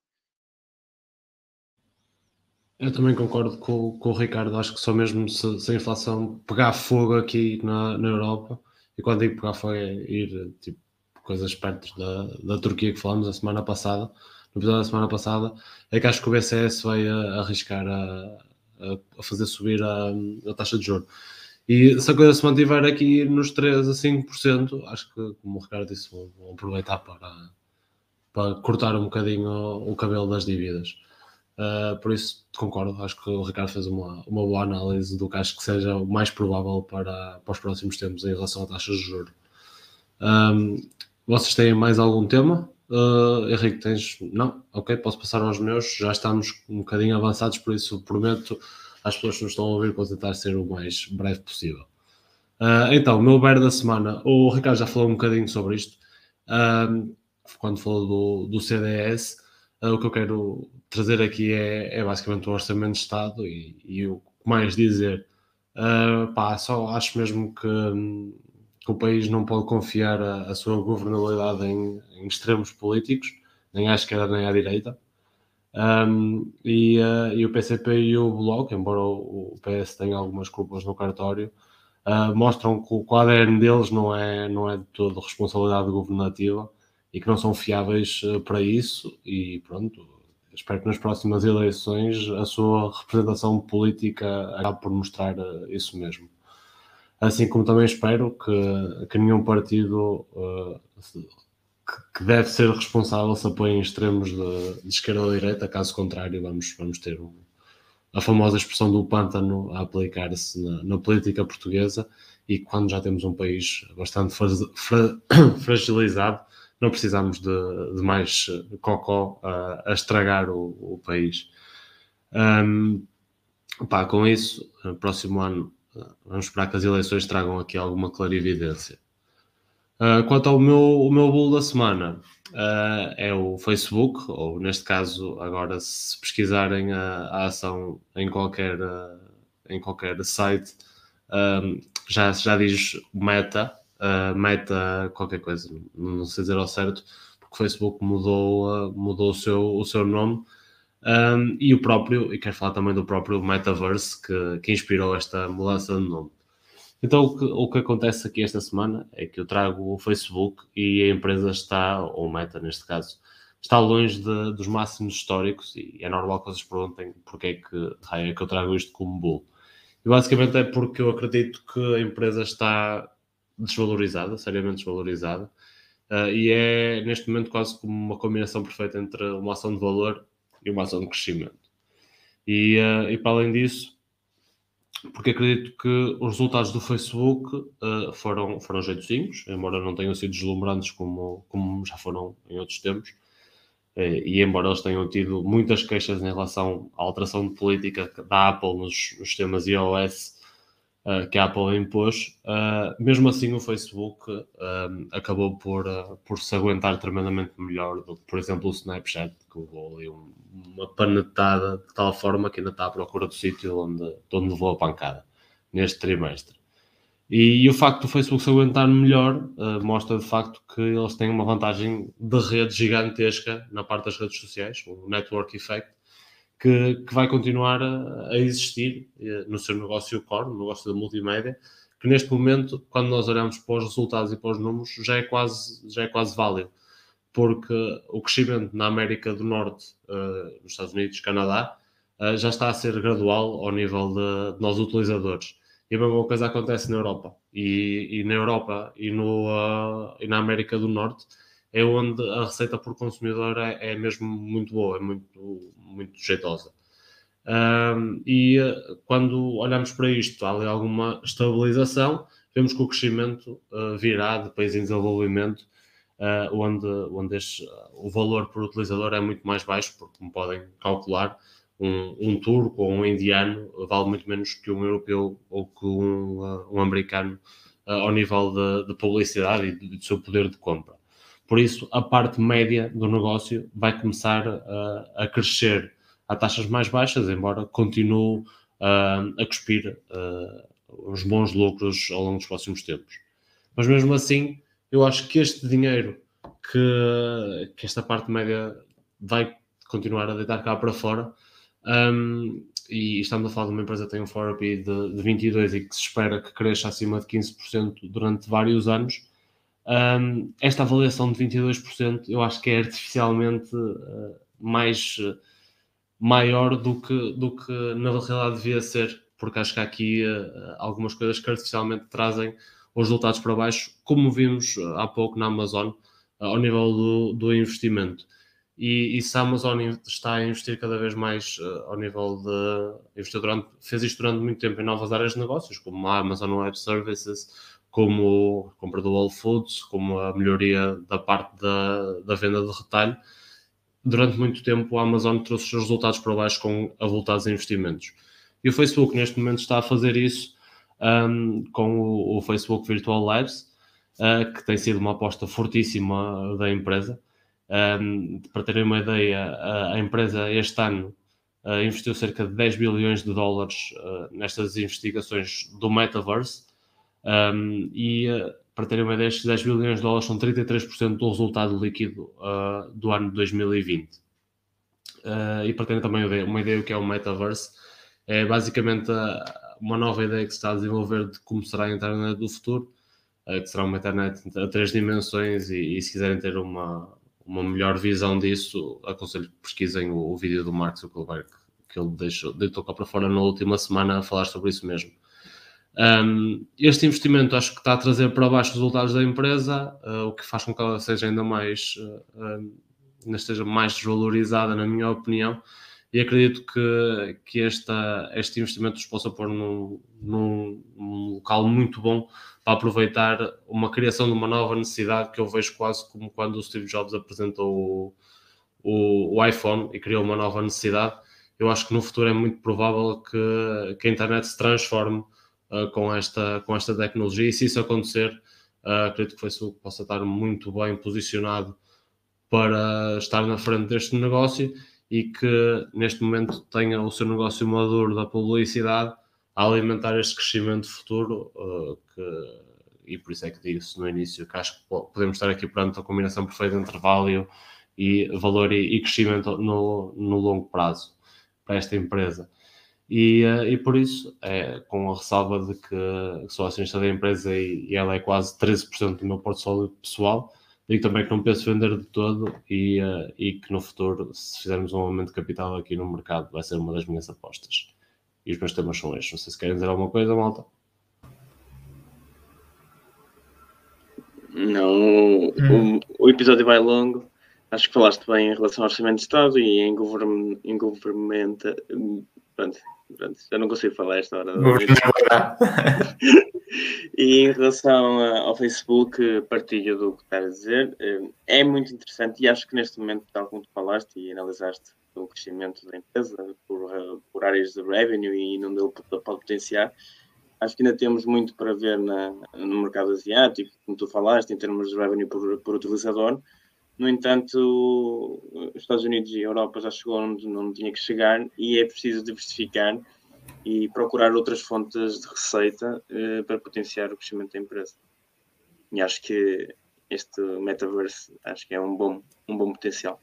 Eu também concordo com, com o Ricardo. Acho que só mesmo se, se a inflação pegar fogo aqui na, na Europa, e quando digo pegar fogo é ir tipo, coisas perto da, da Turquia que falamos a semana passada, no episódio da semana passada, é que acho que o BCS vai a, arriscar a, a, fazer subir a, a taxa de juros. E se a coisa se mantiver aqui nos 3 a 5%, acho que, como o Ricardo disse, vão, aproveitar para, para cortar um bocadinho o cabelo das dívidas. Uh, por isso concordo, acho que o Ricardo fez uma, uma boa análise do que acho que seja o mais provável para, para os próximos tempos em relação a taxas de juros. Um, vocês têm mais algum tema? Uh, Henrique, tens? Não? Ok, posso passar aos meus. Já estamos um bocadinho avançados, por isso prometo às pessoas que nos estão a ouvir vou tentar ser o mais breve possível. Uh, então, meu bear da semana, o Ricardo já falou um bocadinho sobre isto, quando falou do, do CDS. Uh, o que eu quero trazer aqui é, é basicamente o Orçamento de Estado e, e o que mais dizer. Uh, pá, só acho mesmo que, que o país não pode confiar a, a sua governabilidade em, em, extremos políticos, nem à esquerda nem à direita. Um, e, uh, e, o PCP e o Bloco, embora o, o PS tenha algumas culpas no cartório, uh, mostram que o, que o ADN deles não é, não é de toda responsabilidade governativa e que não são fiáveis uh, para isso. E pronto, espero que nas próximas eleições a sua representação política acabe por mostrar isso mesmo. Assim como também espero que, que nenhum partido uh, que, que, deve ser responsável se apoie em extremos de, de, esquerda ou direita, caso contrário, vamos, vamos ter um, a famosa expressão do pântano a aplicar-se na, na, política portuguesa e quando já temos um país bastante fra, fra, fragilizado, não precisamos de, de mais cocó a, a estragar o, o país. Um, pá, com isso, próximo ano Vamos esperar que as eleições tragam aqui alguma clarividência. Uh, quanto ao meu, o meu bolo da semana, uh, é o Facebook, ou neste caso, agora se pesquisarem a, a ação em qualquer, uh, em qualquer site, já, já diz Meta, Meta qualquer coisa, não sei dizer ao certo, porque o Facebook mudou, mudou o, seu, o seu nome um, e o próprio, e quero falar também do próprio Metaverse que, que inspirou esta mudança de nome. Então, o que, o que, acontece aqui esta semana é que eu trago o Facebook e a empresa está, ou Meta neste caso, está longe de, dos máximos históricos e é normal que vocês perguntem porque é que, é que eu trago isto como bull. E basicamente é porque eu acredito que a empresa está desvalorizada, seriamente desvalorizada, uh, e é neste momento quase como uma combinação perfeita entre uma ação de valor e uma ação de crescimento. E, uh, e para além disso, porque acredito que os resultados do Facebook uh, foram, foram jeitozinhos, embora não tenham sido deslumbrantes como, como já foram em outros tempos, e embora eles tenham tido muitas queixas em relação à alteração de política da Apple nos, nos sistemas iOS uh, que a Apple impôs, uh, mesmo assim o Facebook uh, acabou por, por se aguentar tremendamente melhor do que, por exemplo, o Snapchat, que levou ali um, uma panetada de tal forma que ainda está à procura do sítio onde, de onde levou a pancada neste trimestre. E, e, o facto do Facebook se aguentar melhor uh, mostra de facto que eles têm uma vantagem de rede gigantesca na parte das redes sociais, o network effect, que, que vai continuar a, a, existir eh, no seu negócio core, no negócio da multimédia, que neste momento, quando nós olhamos para os resultados e para os números, já é quase, já é quase válido, porque o crescimento na América do Norte, uh, nos Estados Unidos, Canadá, uh, já está a ser gradual ao nível de, de nós utilizadores. E a mesma coisa acontece na Europa. E, e na Europa e, no, uh, e na América do Norte, é onde a receita por consumidor é, é mesmo muito boa, é muito, muito jeitosa. Um, e eh, quando olhamos para isto, há ali alguma estabilização, vemos que o crescimento uh, virá de países em desenvolvimento, uh, onde, onde este, uh, o valor por utilizador é muito mais baixo, porque como podem calcular, um, um turco ou um indiano vale muito menos que um europeu ou que um, um americano ao nível de, de publicidade e do seu poder de compra. Por isso, a parte média do negócio vai começar uh, a crescer a taxas mais baixas, embora continue uh, a cuspir uh, os bons lucros ao longo dos próximos tempos. Mas mesmo assim, eu acho que este dinheiro que, que esta parte média vai continuar a deitar cá para fora, um, e estamos a falar de uma empresa que tem um FORP de, de 22 e que se espera que cresça acima de 15% durante vários anos, um, esta avaliação de 22% eu acho que é artificialmente uh, mais uh, maior do que, do que na realidade devia ser, porque acho que há aqui uh, algumas coisas que artificialmente trazem os resultados para baixo, como vimos há pouco na Amazon, ao nível do, do investimento. E, e, se a Amazon está a investir cada vez mais ao nível de investir durante, fez isto durante muito tempo em novas áreas de negócios, como a Amazon Web Services, como a compra do Whole Foods, como a melhoria da parte da, da venda de retalho. Durante muito tempo a Amazon trouxe os seus resultados para baixo com avultados investimentos. E o Facebook neste momento está a fazer isso um, com o, o, Facebook Virtual Lives, uh, que tem sido uma aposta fortíssima da empresa. Um, para terem uma ideia, a, a empresa este ano uh, investiu cerca de 10 bilhões de dólares uh, nestas investigações do Metaverse, um, e uh, para terem uma ideia, estes 10 bilhões de dólares são 33% do resultado líquido uh, do ano de 2020. Uh, e para terem também uma ideia do que é o metaverse, é basicamente uma nova ideia que se está a desenvolver de como será a internet do futuro, uh, que será uma internet a três dimensões e, e se quiserem ter uma, uma melhor visão disso, aconselho que pesquisem o, o vídeo do Mark Zuckerberg que ele deixou, deitou cá para fora na última semana a falar sobre isso mesmo. Um, este investimento acho que está a trazer para baixo os resultados da empresa, uh, o que faz com que ela seja ainda mais, uh, ainda esteja mais desvalorizada, na minha opinião, e acredito que, que esta, este investimento nos possa pôr num, num, num, local muito bom para aproveitar uma criação de uma nova necessidade que eu vejo quase como quando o Steve Jobs apresentou o, o, o iPhone e criou uma nova necessidade. Eu acho que no futuro é muito provável que, que a internet se transforme uh, com, esta, com esta tecnologia. E se isso acontecer, uh, acredito que o Facebook possa estar muito bem posicionado para estar na frente deste negócio e que neste momento tenha o seu negócio maduro da publicidade a alimentar este crescimento futuro. Uh, que, e por isso é que disse no início que acho que podemos estar aqui perante a combinação perfeita entre value e valor e, e crescimento no, no longo prazo para esta empresa. E, uh, e por isso, é, com a ressalva de que sou acionista da empresa e, e, ela é quase 13% do meu portfólio pessoal, digo também que não penso vender de todo e, uh, e que no futuro, se fizermos um aumento de capital aqui no mercado, vai ser uma das minhas apostas. E os meus temas são estes. Não sei se querem dizer alguma coisa, malta. Não, hum. o, o episódio vai longo. Acho que falaste bem em relação ao Orçamento de Estado e em, govern, em governmenta. Pronto, Pronto, já não consigo falar esta hora. e em relação ao Facebook, partilho do que estás a dizer. Eh, é muito interessante e acho que neste momento, tal como tu falaste e analisaste o crescimento da empresa por, eh, por áreas de revenue e não dele pode potenciar, acho que ainda temos muito para ver na, no mercado asiático, como tu falaste, em termos de revenue por, por utilizador. No entanto, os Estados Unidos e a Europa já chegou onde não tinha que chegar e é preciso diversificar e procurar outras fontes de receita eh, para potenciar o crescimento da empresa. E acho que este metaverse acho que é um bom, um bom potencial.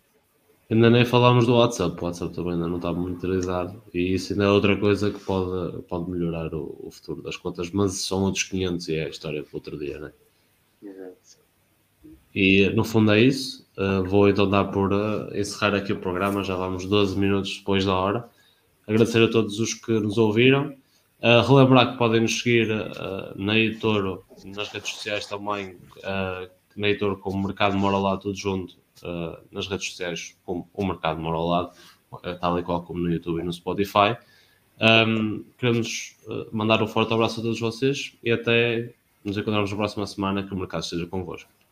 Ainda nem falámos do WhatsApp, o WhatsApp também ainda não está muito utilizado e isso ainda é outra coisa que pode, pode melhorar o, o futuro das contas, mas são outros 500 e é a história do outro dia, não é? Exato. E no fundo é isso. Uh, vou então dar por uh, encerrar aqui o programa, já vamos 12 minutos depois da hora. Agradecer a todos os que nos ouviram. Uh, relembrar que podem nos seguir na Editor, nas redes sociais também, na Editor com o Mercado Mora Lado, tudo junto, nas redes sociais com o Mercado Mora Lado, tal e qual como no YouTube e no Spotify. Um, queremos mandar um forte abraço a todos vocês e até nos encontramos na próxima semana. Que o mercado esteja convosco.